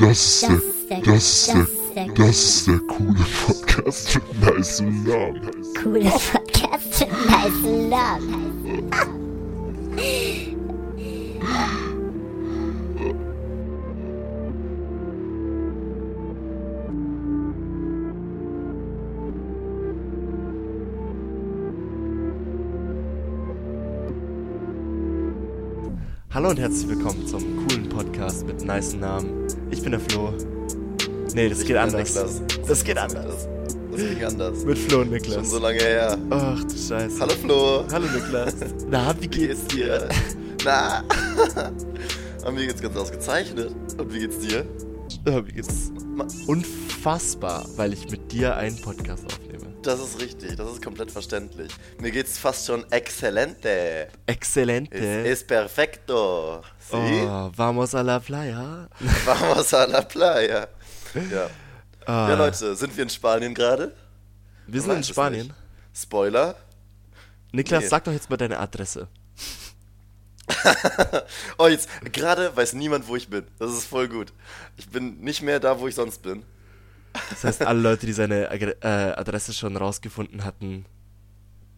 Das ist der, das ist der, das ist der coole Podcast mit nice Namen. Coole Podcast mit nice Namen. Hallo und herzlich willkommen zum coolen Podcast mit nice Namen. Ich bin der Flo. Nee, das Ich geht anders. Niklas. Das geht anders. Das ging anders. Mit Flo und Schon Niklas. so lange her. Ach du Scheiße. Hallo Flo. Hallo Niklas. Na, wie geht's dir? Na? Und mir geht's ganz ausgezeichnet. Und wie geht's dir? Wie geht's? Ma- Unfassbar, weil ich mit dir einen Podcast aufnehme. Das ist richtig, das ist komplett verständlich. Mir geht's fast schon excelente. Exzellente. Es ist perfecto. Sí? oh, vamos a la playa. Vamos a la playa. Ja. Ah, ja, Leute, sind wir in Spanien gerade? wir sind in es Spanien. Spoiler. Niklas, Nee. sag doch jetzt mal deine Adresse. Oh, jetzt, gerade weiß niemand, wo ich bin. Das ist voll gut. Ich bin nicht mehr da, wo ich sonst bin. Das heißt, alle Leute, die seine äh, Adresse schon rausgefunden hatten,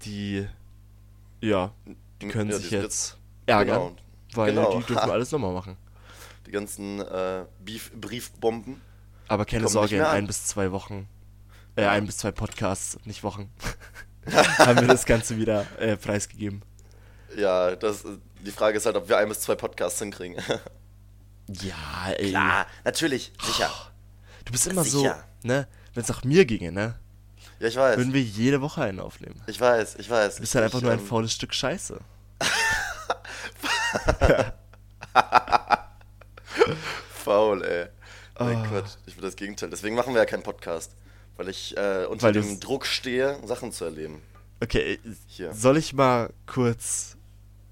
die, ja, die können Ja, sich die jetzt ärgern, Genau. weil Genau. die dürfen Ha. alles nochmal machen. Die ganzen äh, Beef Briefbomben. Aber keine Sorge, in ein bis zwei Wochen, äh, ein bis zwei Podcasts, nicht Wochen, haben wir das Ganze wieder äh, preisgegeben. Ja, das, die Frage ist halt, ob wir ein bis zwei Podcasts hinkriegen. Ja, ey. Klar, natürlich, sicher. Du bist immer Sicher. so, ne, wenn es nach mir ginge, ne, Ja, ich weiß. würden wir jede Woche einen aufnehmen. Ich weiß, ich weiß. Du bist halt einfach ich, nur ein ähm, faules Stück Scheiße. Faul, ey. Nein, Ah. Quatsch. Ich will das Gegenteil. Deswegen machen wir ja keinen Podcast. Weil ich äh, unter Weil dem Druck stehe, Sachen zu erleben. Okay, Hier. soll ich mal kurz,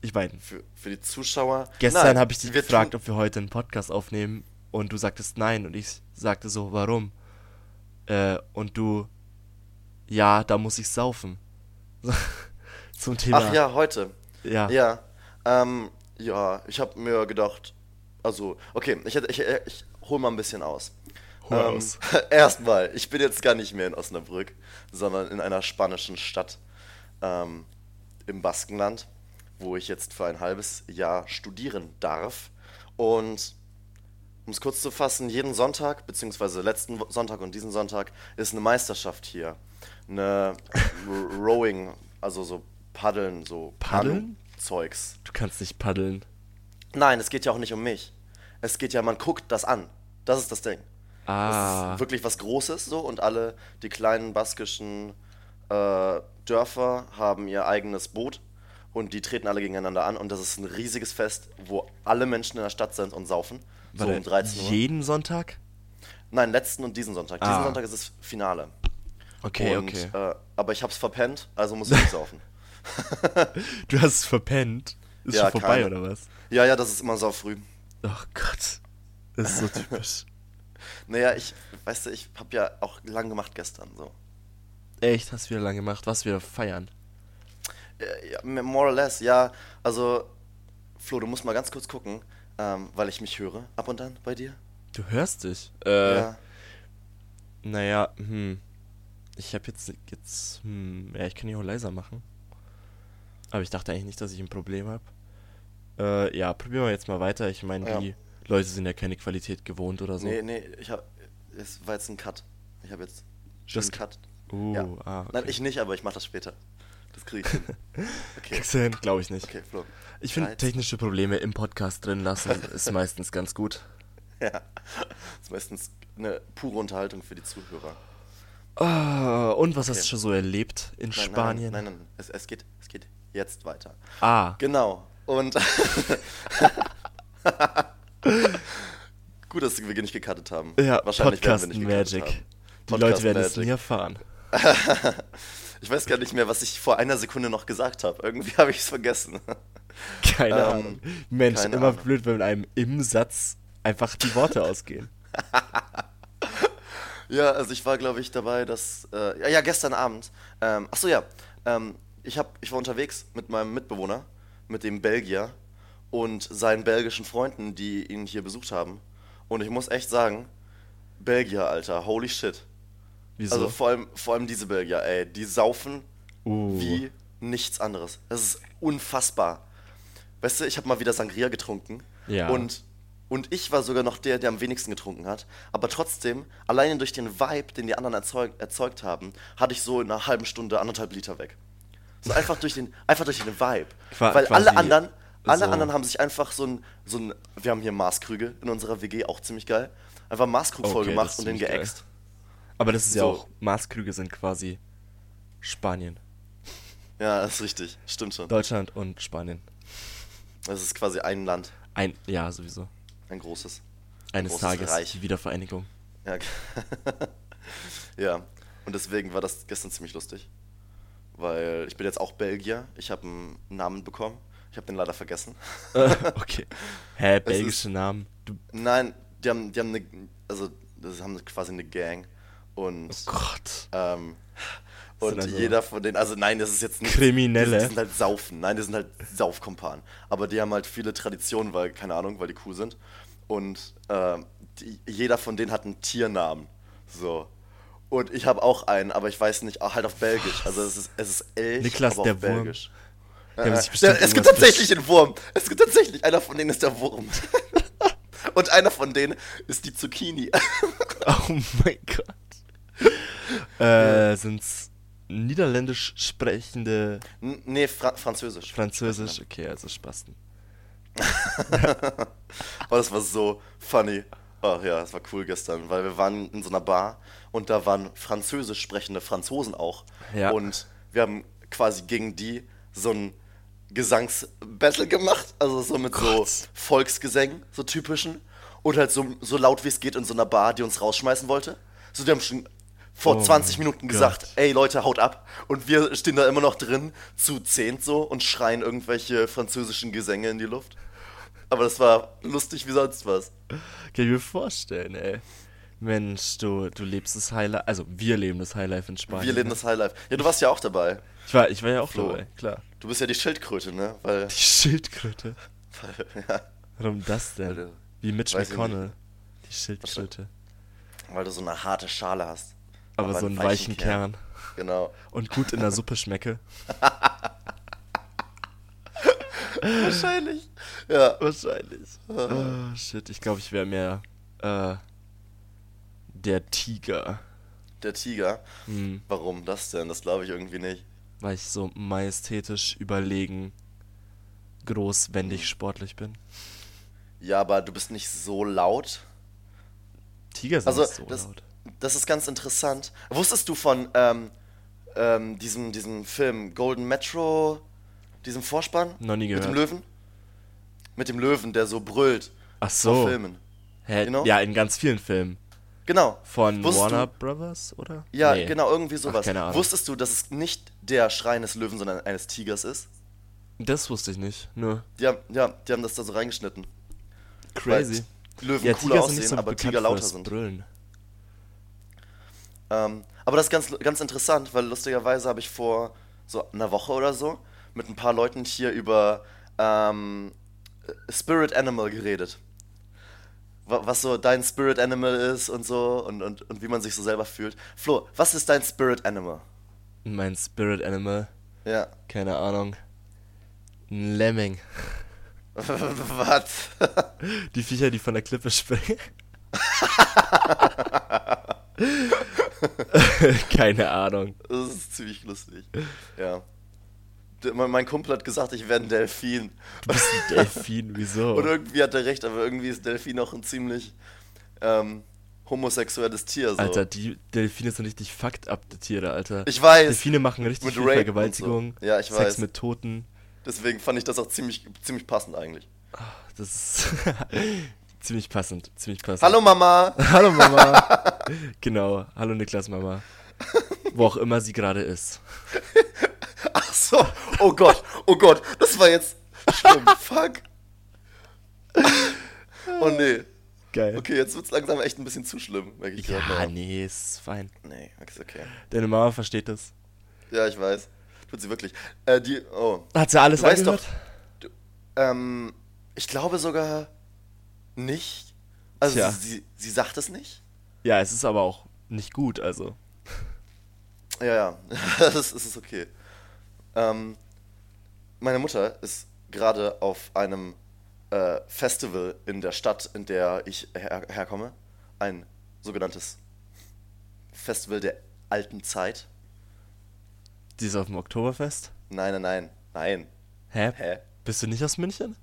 ich meine, Für, für die Zuschauer. Gestern habe ich dich gefragt, ob wir heute einen Podcast aufnehmen und du sagtest nein und ich sagte so, warum? Äh, und du, ja, da muss ich saufen. Zum Thema. Ach ja, heute. Ja. Ja. Ähm, ja, ich habe mir gedacht. Also, okay, ich, ich, ich hol mal ein bisschen aus. Ähm. Erstmal, ich bin jetzt gar nicht mehr in Osnabrück, sondern in einer spanischen Stadt ähm, im Baskenland, wo ich jetzt für ein halbes Jahr studieren darf. Und um es kurz zu fassen, jeden Sonntag, beziehungsweise letzten Sonntag und diesen Sonntag, ist eine Meisterschaft hier. Eine Rowing, also so Paddeln, so Paddeln? Zeugs. Du kannst nicht paddeln. Nein, es geht ja auch nicht um mich. Es geht ja, man guckt das an. Das ist das Ding. Das Ah, ist wirklich was Großes so und alle die kleinen baskischen äh, Dörfer haben ihr eigenes Boot und die treten alle gegeneinander an und das ist ein riesiges Fest, wo alle Menschen in der Stadt sind und saufen. So warte, um 13 Uhr. jeden Sonntag? Nein, letzten und diesen Sonntag. Diesen Ah. Sonntag ist das Finale. Okay, und, okay. Äh, aber ich hab's verpennt, also muss ich nicht saufen. du hast es verpennt. Ist Ja, schon vorbei, keine. oder was? Ja, ja, das ist immer sau früh. Ach Gott. Das ist so typisch. Naja, ich, weißt du, ich hab ja auch lang gemacht gestern so. Echt, hast du wieder lang gemacht. Was wir feiern. Äh, Ja, more or less, ja. Also, Flo, du musst mal ganz kurz gucken, ähm, weil ich mich höre ab und an bei dir. Du hörst dich. Äh, Ja. Naja, hm. Ich habe jetzt, jetzt, hm, ja, ich kann die auch leiser machen. Aber ich dachte eigentlich nicht, dass ich ein Problem habe. Äh, ja, probieren wir jetzt mal weiter. Ich meine, Ja. die Leute sind ja keine Qualität gewohnt oder so. Nee, nee, ich hab. Es war jetzt ein Cut. Ich habe jetzt schon Das- einen Cut. Uh, ja. ah, okay. Nein, ich nicht, aber ich mach das später. Das kriege ich hin. Okay. Glaube ich nicht. Okay, Flo. Ich finde, technische Probleme im Podcast drin lassen ist meistens ganz gut. Ja. Ist meistens eine pure Unterhaltung für die Zuhörer. Ah, und was hast Okay. du schon so erlebt in Nein, Spanien? Nein, nein, nein. Es, es, geht, es geht jetzt weiter. Ah, Genau. Und. Gut, dass wir nicht gecuttet haben. ja, Wahrscheinlich werden Podcast wir nicht Magic. haben. Die Podcast Leute werden es Magic. nie erfahren. Ich weiß gar nicht mehr, was ich vor einer Sekunde noch gesagt habe. Irgendwie habe ich es vergessen. Keine Ähm, Ahnung. Mensch, keine immer Ahnung. blöd, wenn einem im Satz einfach die Worte ausgehen. Ja, also ich war, glaube ich, dabei, dass. Äh, ja, ja, gestern Abend. Ähm, achso, ja. Ähm, ich, hab, ich war unterwegs mit meinem Mitbewohner, mit dem Belgier und seinen belgischen Freunden, die ihn hier besucht haben. Und ich muss echt sagen, Belgier, Alter, holy shit. Wieso? Also vor allem, vor allem diese Belgier, ey, die saufen uh, wie nichts anderes. Das ist unfassbar. Weißt du, ich habe mal wieder Sangria getrunken. Ja. Und, und ich war sogar noch der, der am wenigsten getrunken hat. Aber trotzdem, alleine durch den Vibe, den die anderen erzeug, erzeugt haben, hatte ich so in einer halben Stunde anderthalb Liter weg. So einfach durch den, einfach durch den Vibe. Qua- Weil alle anderen, alle so- anderen haben sich einfach so ein, so ein, wir haben hier Maßkrüge in unserer WG, auch ziemlich geil. Einfach Maßkrug voll Okay, gemacht das ist und den geäxt. Aber das ist ja So. auch, Maßkrüge sind quasi Spanien. Ja, das ist richtig. Stimmt schon. Deutschland und Spanien. Das ist quasi ein Land. Ein, ja, sowieso. Ein großes. Eines großes Tages Reich. die Wiedervereinigung. Ja. ja. Und deswegen war das gestern ziemlich lustig. Weil ich bin jetzt auch Belgier. Ich habe einen Namen bekommen. Ich habe den leider vergessen. okay. Hä, ist- belgische Namen? Du, Nein, die haben, die haben eine, also das haben quasi eine Gang. Und, oh Gott. ähm, und also jeder von denen, also nein, das ist jetzt nicht. Kriminelle? Die, die sind halt Saufen. Nein, die sind halt Saufkompan. Aber die haben halt viele Traditionen, weil, keine Ahnung, weil die cool sind. Und ähm, die, jeder von denen hat einen Tiernamen. So. Und ich habe auch einen, aber ich weiß nicht, auch halt auf Belgisch. Also es ist, es ist Elch, Niklas, aber der auf Wurm. Belgisch. Äh, bestimmt der, es gibt tatsächlich einen Wurm. Es gibt tatsächlich, einer von denen ist der Wurm. Und einer von denen ist die Zucchini. Oh mein Gott. Äh, sind's niederländisch sprechende N- nee, Fra Französisch. Französisch? Okay, also Spasten. Oh, das war so funny. Oh ja, das war cool gestern, weil wir waren in so einer Bar und da waren französisch sprechende Franzosen auch. Ja. Und wir haben quasi gegen die so ein Gesangsbattle gemacht, also so mit so Gott. Volksgesängen, so typischen. Und halt so, so laut wie es geht in so einer Bar, die uns rausschmeißen wollte. So, die haben schon vor Oh 20 mein Minuten Gott. gesagt, ey Leute, haut ab. Und wir stehen da immer noch drin, zu zehnt so und schreien irgendwelche französischen Gesänge in die Luft. Aber das war lustig wie sonst was. Kann ich mir vorstellen, ey. Mensch, du, du lebst das Highlife, also wir leben das Highlife in Spanien. Wir leben das Highlife. Ja, du warst ja auch dabei. Ich war, ich war ja auch Flo. dabei, klar. Du bist ja die Schildkröte, ne? Weil, Die Schildkröte. weil, ja, Warum das denn? Wie Mitch weiß McConnell. Die Schildkröte. weil du so eine harte Schale hast. Aber so einen weichen Kern. Genau. Und gut in der Suppe schmecke. Wahrscheinlich. Ja. Wahrscheinlich. Oh, shit, ich glaube, ich wäre mehr äh, der Tiger. Der Tiger. Hm, Warum das denn? Das glaube ich irgendwie nicht. weil ich so majestätisch überlegen, groß, wendig, sportlich bin. Ja, aber du bist nicht so laut. Tiger sind Also, nicht so das, laut. Das ist ganz interessant. Wusstest du von ähm, ähm, diesem, diesem Film Golden Metro, diesem Vorspann? Noch nie Mit dem gehört. Löwen? Mit dem Löwen, der so brüllt. Ach so. Filmen. Hä? Genau. Ja, in ganz vielen Filmen. Genau. Von Wusstest Warner Du, Brothers, oder? ja, Nee. genau, irgendwie sowas. keine Ahnung. Wusstest du, dass es nicht der Schrei eines Löwen, sondern eines Tigers ist? Das wusste ich nicht. Nur haben, ja, die haben das da so reingeschnitten. crazy. Weil Löwen Ja, cooler Tiger sind aussehen, so aber Tiger lauter sind. Brüllen. Ähm, aber das ist ganz, ganz interessant, weil lustigerweise habe ich vor so einer Woche oder so mit ein paar Leuten hier über ähm, Spirit Animal geredet. Wa- Was so dein Spirit Animal ist und so und, und, und wie man sich so selber fühlt. Flo, was ist dein Spirit Animal? Mein Spirit Animal, Ja. keine Ahnung. Ein Lemming. Was? Die Viecher, die von der Klippe springen. keine Ahnung. Das ist ziemlich lustig. Ja. Mein Kumpel hat gesagt, ich wäre ein Delfin. Du bist ein Delfin, wieso? Und irgendwie hat er recht, aber irgendwie ist Delfin auch ein ziemlich ähm, homosexuelles Tier. So. Alter, die Delfine sind richtig fucked up, die Tiere, Alter. Ich weiß. Delfine machen richtig Mit viel Rape Vergewaltigung, so. Ja, ich Sex weiß. mit Toten. Deswegen fand ich das auch ziemlich, ziemlich passend eigentlich. Das ist ziemlich passend, ziemlich passend. Hallo Mama! Hallo Mama. genau, hallo Niklas Mama. Wo auch immer sie gerade ist. Ach so, oh Gott, oh Gott, das war jetzt schlimm. Fuck. Oh nee. Geil. Okay, jetzt wird's langsam echt ein bisschen zu schlimm, merke ich Ja, gerade. nee, ist fein. Nee, ist okay. Deine Mama versteht das. Ja, ich weiß. Tut sie wirklich. Äh, die, oh. Hat sie alles Du weißt angehört? doch, du, ähm, ich glaube sogar nicht, Also Tja. sie, sie sagt es nicht? Ja, es ist aber auch nicht gut, also. Ja, ja, das ist, das ist okay. Ähm, meine Mutter ist gerade auf einem äh, Festival in der Stadt, in der ich her herkomme. Ein sogenanntes Festival der alten Zeit. Die ist auf dem Oktoberfest? Nein, nein, nein, nein. Hä? Hä? Bist du nicht aus München?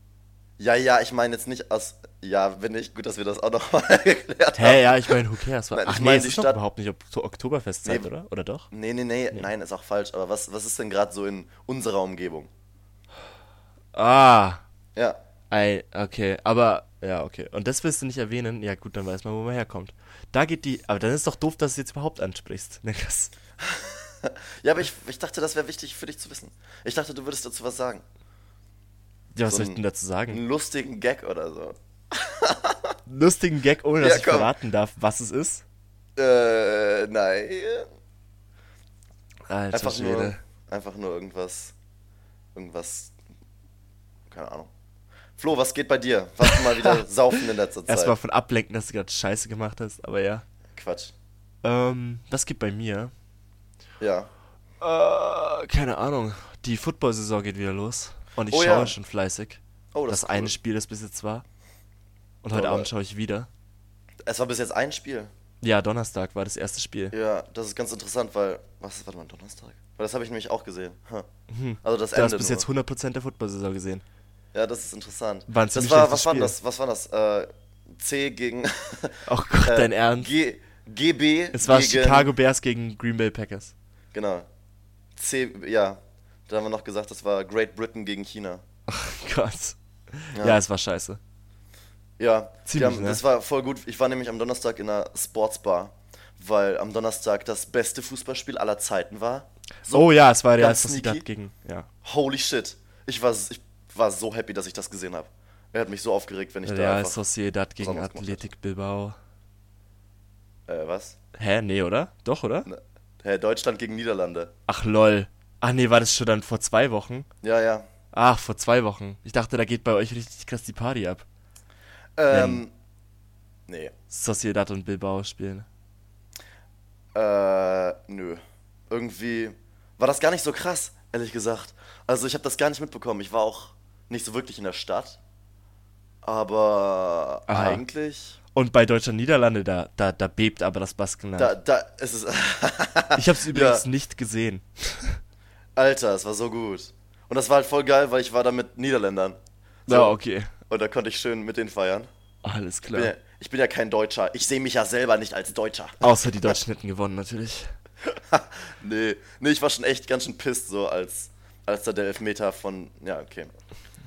Ja, ja, ich meine jetzt nicht aus. Ja, bin ich. Gut, dass wir das auch nochmal geklärt haben. Hä, ja, ich meine, who cares? Nein, Ach ich nee, meine es ist Stadt- überhaupt nicht Okto- Oktoberfestzeit, Nee. oder? Oder doch? Nee, nee, nee, nein, ist auch falsch. Aber was, was ist denn gerade so in unserer Umgebung? Ah, Ja, ei, okay, aber, ja, okay. Und das willst du nicht erwähnen? Ja gut, dann weiß man, wo man herkommt. Da geht die, aber dann ist doch doof, dass du es jetzt überhaupt ansprichst. Niklas. ja, aber ich, ich dachte, das wäre wichtig für dich zu wissen. Ich dachte, du würdest dazu was sagen. Ja, was So soll ich denn dazu sagen? Einen lustigen Gag oder so. Lustigen Gag, ohne dass Ja, ich verraten darf, was es ist? Äh, nein. Alter Einfach nur, Schwede. einfach nur irgendwas. Irgendwas. Keine Ahnung. Flo, was geht bei dir? Warst du mal wieder saufen in letzter Zeit? Erstmal von ablenken, dass du gerade Scheiße gemacht hast, aber ja. Quatsch. Ähm, das geht bei mir. Ja. Äh, keine Ahnung. Die Football-Saison geht wieder los. Und ich Oh schaue ja. schon fleißig. Oh, das das, eine cool. Spiel, das bis jetzt war. Und heute Aber- Abend schaue ich wieder. Es war bis jetzt ein Spiel. Ja, Donnerstag war das erste Spiel. Ja, das ist ganz interessant, weil. Was warte mal, Donnerstag? Weil das habe ich nämlich auch gesehen. Mhm. Also das Du hast Ende. bis nur. jetzt 100% der Football-Saison gesehen. Ja, das ist interessant. War ein das war, was war Spiel. das? Was war das? Äh, C gegen. Oh Gott, äh, dein Ernst. G, GB. Es war gegen, Chicago Bears gegen Green Bay Packers. Genau. C, ja. Da haben wir noch gesagt, das war Great Britain gegen China. Oh Gott. Ja, Ja. es war scheiße. Ja, Ziemlich, haben, ne? das war voll gut. Ich war nämlich am Donnerstag in einer Sportsbar, weil am Donnerstag das beste Fußballspiel aller Zeiten war. So, oh ja, es war ganz Sociedad gegen. Ja. Holy shit. Ich war, ich war so happy, dass ich das gesehen habe. Er hat mich so aufgeregt, wenn ich da Real einfach... Sociedad gegen Athletic Bilbao. Äh, was? Hä? Nee, oder? Doch, oder? Ne, Hä, Deutschland gegen Niederlande. Ach lol. Ach nee, war das schon dann vor zwei Wochen? Ja, ja. Ach, vor zwei Wochen. Ich dachte, da geht bei euch richtig krass die Party ab. Ähm, nee. Sociedad und Bilbao spielen. Äh, nö. Irgendwie war das gar nicht so krass, ehrlich gesagt. Also ich habe das gar nicht mitbekommen. Ich war auch nicht so wirklich in der Stadt. Aber Aha. eigentlich... Und bei Deutschland-Niederlande, da, da, da bebt aber das Baskenland. Da, da ist es... ich hab's übrigens Ja. nicht gesehen. Alter, es war so gut. Und das war halt voll geil, weil ich war da mit Niederländern. So. Ja, okay. Und da konnte ich schön mit denen feiern. Alles Ich bin, klar. ja, ich bin ja kein Deutscher. Ich sehe mich ja selber nicht als Deutscher. Außer die Deutschen hätten gewonnen, natürlich. Nee, nee, ich war schon echt ganz schön pisst, so als, als da der Elfmeter von. Ja, okay.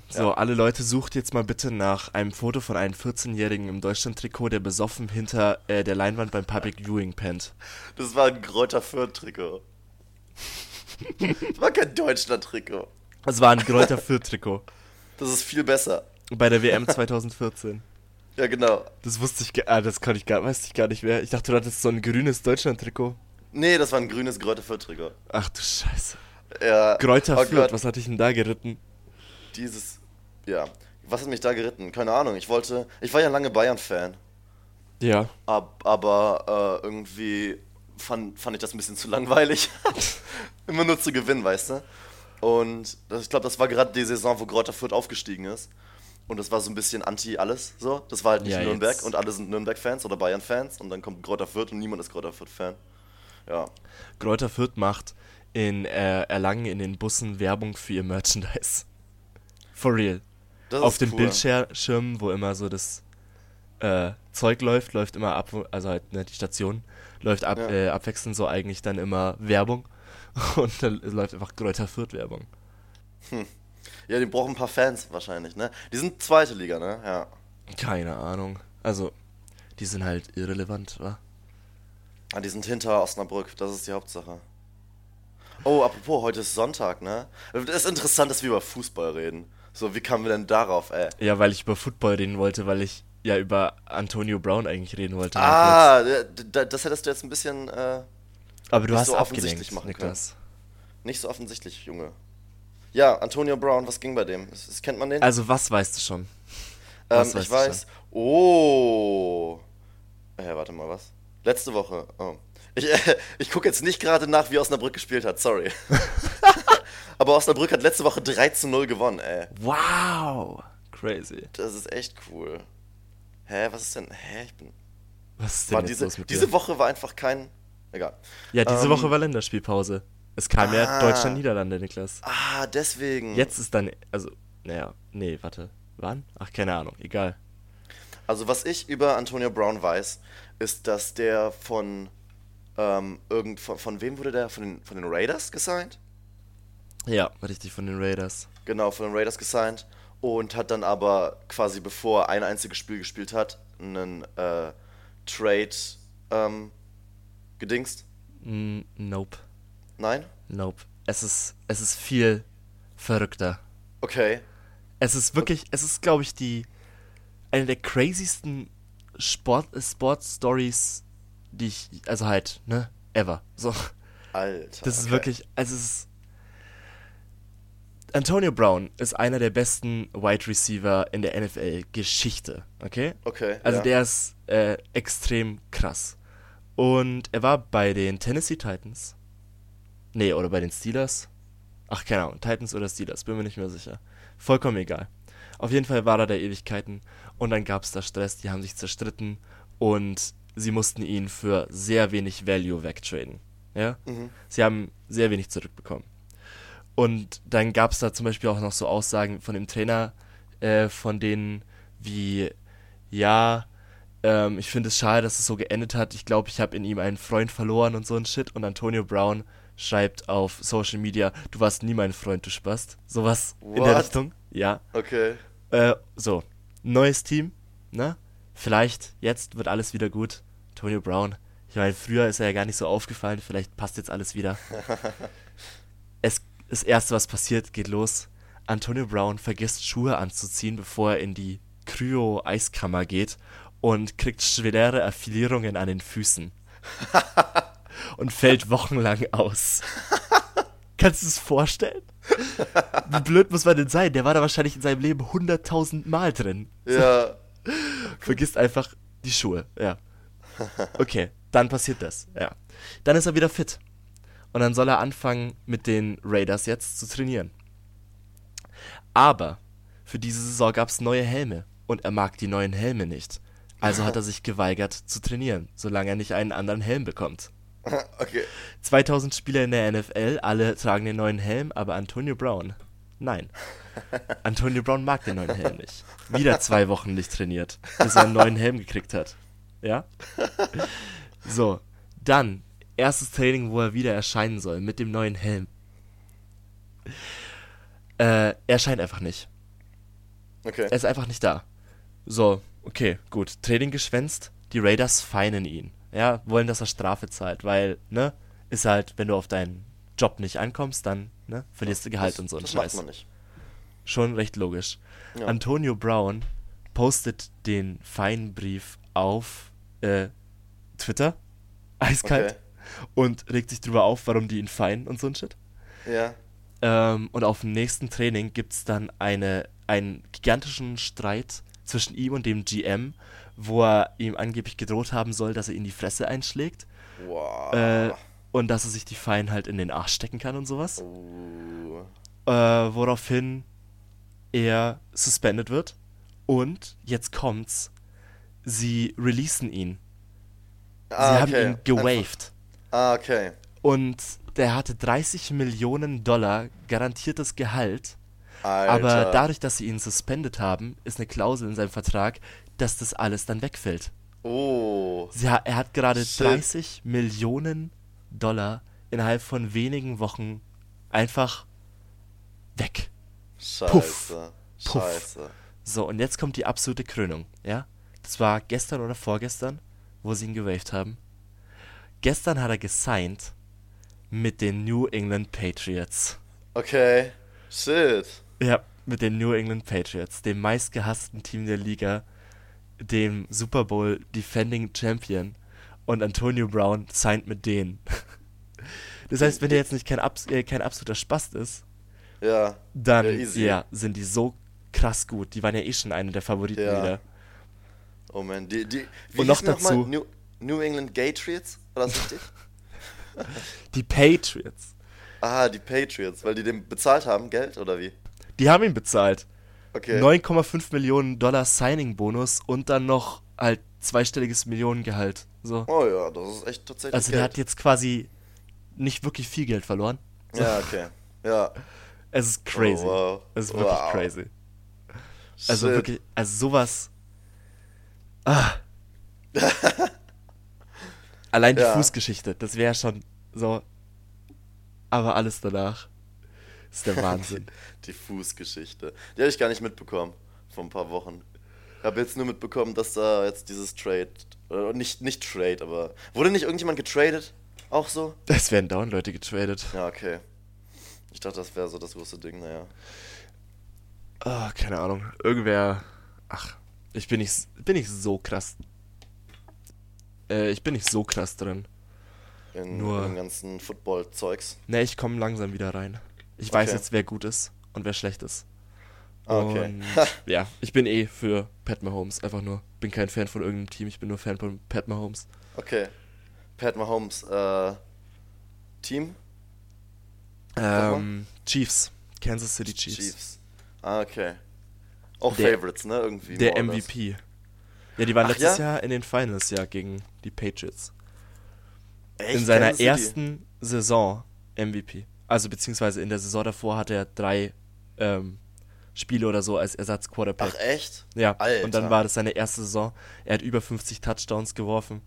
So, alle Leute, sucht jetzt mal bitte nach einem Foto von einem 14-Jährigen im Deutschland-Trikot, der besoffen hinter äh, der Leinwand beim Public Viewing pennt. Das war ein Kräuter Fürth-Trikot. das war kein Deutschland-Trikot. Es war ein Gräuter Fürth-Trikot. Das ist viel besser. Bei der WM 2014. Ja, genau. Das wusste ich, gar- ah, das kann ich gar, weiß ich gar nicht mehr. Ich dachte, du hattest so ein grünes Deutschland-Trikot. Nee, das war ein grünes Kräuter Fürth-Trikot. Ach du Scheiße. Ja. Gräuter oh Fürth, was hatte ich denn da geritten? Dieses. Ja. Was hat mich da geritten? Keine Ahnung. Ich wollte. Ich war ja lange Bayern-Fan. Ja. Ab, aber äh, irgendwie fand, fand ich das ein bisschen zu langweilig. Immer nur zu gewinnen, weißt du? Und das, ich glaube, das war gerade die Saison, wo Greuther Fürth aufgestiegen ist. Und das war so ein bisschen anti-alles so. Das war halt nicht Ja, Nürnberg jetzt- und alle sind Nürnberg-Fans oder Bayern-Fans. Und dann kommt Greuther Fürth und niemand ist Greuther Fürth-Fan. Ja. Gräuter Fürth macht in äh, Erlangen in den Bussen Werbung für ihr Merchandise. For real. Das Auf den cool. Bildschirmen, wo immer so das äh, Zeug läuft, läuft immer ab, also halt ne, die Station, läuft ab, Ja. äh, abwechselnd so eigentlich dann immer Werbung. Und dann läuft einfach Gräuter Fürth Werbung. Ja, die brauchen ein paar Fans wahrscheinlich, ne? Die sind zweite Liga, ne? Ja. Keine Ahnung. Also, die sind halt irrelevant, wa? Ah, die sind hinter Osnabrück, das ist die Hauptsache. Oh, apropos, heute ist Sonntag, ne? Es ist interessant, dass wir über Fußball reden. So, wie kamen wir denn darauf, ey? Ja, weil ich über Football reden wollte, weil ich ja über Antonio Brown eigentlich reden wollte. Ah, das hättest du jetzt ein bisschen äh, aber du hast so offensichtlich machen Niklas. nicht so offensichtlich, Junge. Ja, Antonio Brown, was ging bei dem? Das, kennt man den? Also, was weißt du schon? Ähm, ich du weiß. Oh. Äh, warte mal, was? Letzte Woche. Oh. Ich, äh, ich gucke jetzt nicht gerade nach, wie Osnabrück gespielt hat, sorry. Aber Osnabrück hat letzte Woche 3 zu 0 gewonnen, ey. Wow. Crazy. Das ist echt cool. Hä, was ist denn? Hä, ich bin. Was ist denn War diese, los mit diese? Woche war einfach kein. Egal. Ja, diese ähm, Woche war Länderspielpause. Es kam ja Ah. Deutschland-Niederlande, Niklas. Ah, deswegen. Jetzt ist dann, also, naja, nee, warte. Wann? Ach, keine Ahnung, egal. Also, was ich über Antonio Brown weiß, ist, dass der von. Ähm, irgend, von, von wem wurde der? Von den, von den Raiders gesigned? Ja, richtig von den Raiders. Genau, von den Raiders gesigned. Und hat dann aber quasi, bevor er ein einziges Spiel gespielt hat, einen äh, Trade ähm, gedingst. Mm, nope, Nein? nope. Es ist, es ist viel verrückter. Okay. Es ist wirklich, es ist, glaube ich, die, eine der crazysten Sport, Sport-Stories, die ich, also halt, ne, ever. So. Alter. Das ist okay. wirklich, also es ist. Antonio Brown ist einer der besten Wide Receiver in der NFL-Geschichte, okay? Okay. Also ja. der ist äh, extrem krass. Und er war bei den Tennessee Titans. Nee, oder bei den Steelers. Ach, keine Ahnung, Titans oder Steelers, bin mir nicht mehr sicher. Vollkommen egal. Auf jeden Fall war er da Ewigkeiten und dann gab es da Stress, die haben sich zerstritten und sie mussten ihn für sehr wenig Value wegtraden. Ja? Mhm. Sie haben sehr wenig zurückbekommen. Und dann gab es da zum Beispiel auch noch so Aussagen von dem Trainer, äh, von denen wie, ja, ähm, ich finde es schade, dass es so geendet hat. Ich glaube, ich habe in ihm einen Freund verloren und so ein Shit. Und Antonio Brown schreibt auf Social Media, du warst nie mein Freund, du Spast. Sowas in der What? Richtung. Ja. Okay. Äh, so, neues Team, ne? Vielleicht, jetzt wird alles wieder gut. Antonio Brown. Ich meine, früher ist er ja gar nicht so aufgefallen, vielleicht passt jetzt alles wieder. das erste, was passiert, geht los. Antonio Brown vergisst Schuhe anzuziehen, bevor er in die Kryo-Eiskammer geht und kriegt schwere Affilierungen an den Füßen. und fällt wochenlang aus. Kannst du es vorstellen? Wie blöd muss man denn sein? Der war da wahrscheinlich in seinem Leben 100.000 Mal drin. Ja. Vergisst einfach die Schuhe, ja. Okay, dann passiert das, ja. Dann ist er wieder fit. Und dann soll er anfangen, mit den Raiders jetzt zu trainieren. Aber für diese Saison gab es neue Helme und er mag die neuen Helme nicht. Also hat er sich geweigert zu trainieren, solange er nicht einen anderen Helm bekommt. Okay. 2000 Spieler in der NFL, alle tragen den neuen Helm, aber Antonio Brown, nein. Antonio Brown mag den neuen Helm nicht. Wieder zwei Wochen nicht trainiert, bis er einen neuen Helm gekriegt hat. Ja? So, dann, erstes Training, wo er wieder erscheinen soll, mit dem neuen Helm. Äh, er erscheint einfach nicht. Okay. Er ist einfach nicht da. So, okay, gut. Training geschwänzt, die Raiders feinen ihn. Ja, wollen, dass er Strafe zahlt, weil, ne, ist halt, wenn du auf deinen Job nicht ankommst, dann, ne, verlierst du Gehalt das, und so einen Das Scheiß. macht man nicht. Schon recht logisch. Ja. Antonio Brown postet den Feinbrief auf äh, Twitter, eiskalt, Okay. Und regt sich drüber auf, warum die ihn feinen und so ein Shit. Ja. Ähm, und auf dem nächsten Training gibt es dann eine, einen gigantischen Streit zwischen ihm und dem GM, wo er ihm angeblich gedroht haben soll, dass er ihn die Fresse einschlägt Wow. äh, und dass er sich die Fein halt in den Arsch stecken kann und sowas. Uh. Äh, woraufhin er suspended wird. Und jetzt kommt's. Sie releasen ihn. Ah, Sie haben okay. ihn gewaved. Ah, okay. Und der hatte 30 Millionen Dollar garantiertes Gehalt. Alter. Aber dadurch, dass sie ihn suspended haben, ist eine Klausel in seinem Vertrag, dass das alles dann wegfällt. Oh. Ha- er hat gerade Shit. 30 Millionen Dollar innerhalb von wenigen Wochen einfach weg. Scheiße. Puff. Puff. Scheiße. So, und jetzt kommt die absolute Krönung, ja? Das war gestern oder vorgestern, wo sie ihn gewaved haben. Gestern hat er gesigned mit den New England Patriots. Okay. Shit. Ja, mit den New England Patriots, dem meistgehassten Team der Liga, dem Super Bowl Defending Champion und Antonio Brown signed mit denen. Das heißt, wenn der jetzt nicht kein, abs äh, kein absoluter Spast ist, Ja. dann Ja, ja, sind die so krass gut. Die waren ja eh schon eine der Favoriten Ja. wieder. Oh man, die, die, wie Und noch dazu- New, New England Patriots? War das richtig? Die Patriots. ah, die Patriots, weil die dem bezahlt haben, Geld oder wie? Die haben ihn bezahlt. Okay. 9,5 Millionen Dollar Signing-Bonus und dann noch halt zweistelliges Millionengehalt. So. Oh ja, das ist echt tatsächlich Also der Geld. hat jetzt quasi nicht wirklich viel Geld verloren. Ja, okay. Ja. Es ist crazy. Oh, wow. Es ist wirklich Wow. crazy. Also Shit. wirklich, also sowas. Ah. Allein die Ja. Fußgeschichte, das wäre schon so. Aber alles danach ist der Wahnsinn. Die Fußgeschichte. Die habe ich gar nicht mitbekommen. Vor ein paar Wochen. Ich habe jetzt nur mitbekommen, dass da jetzt dieses Trade. Äh, nicht, nicht Trade, aber. Wurde nicht irgendjemand getradet? Auch so? Es werden dauernd Leute getradet. Ja, okay. Ich dachte, das wäre so das große Ding, naja. Ah, keine Ahnung. Irgendwer. Ach, ich bin nicht, bin nicht so krass. Äh, ich bin nicht so krass drin. In, Nur- in ganzen Football-Zeugs. Ne, ich komme langsam wieder rein. Ich weiß Okay. jetzt, wer gut ist und wer schlecht ist. Ah, okay. Und ja, ich bin eh für Pat Mahomes, einfach nur. Bin kein Fan von irgendeinem Team, ich bin nur Fan von Pat Mahomes. Okay. Pat Mahomes, äh. Team? Ähm, Chiefs. Kansas City Chiefs. Ah, okay. Auch Der- Favorites, ne? Irgendwie. Der. MVP. Ja, die waren Ach letztes ja? Jahr in den Finals ja gegen die Patriots. Echt? in seiner Kansas City? ersten Saison MVP. Also beziehungsweise in der Saison davor hatte er drei ähm, Spiele oder so als Ersatz-Quarterback. Ach, echt? Ja, Alter. und dann war das seine erste Saison. Er hat über 50 Touchdowns geworfen.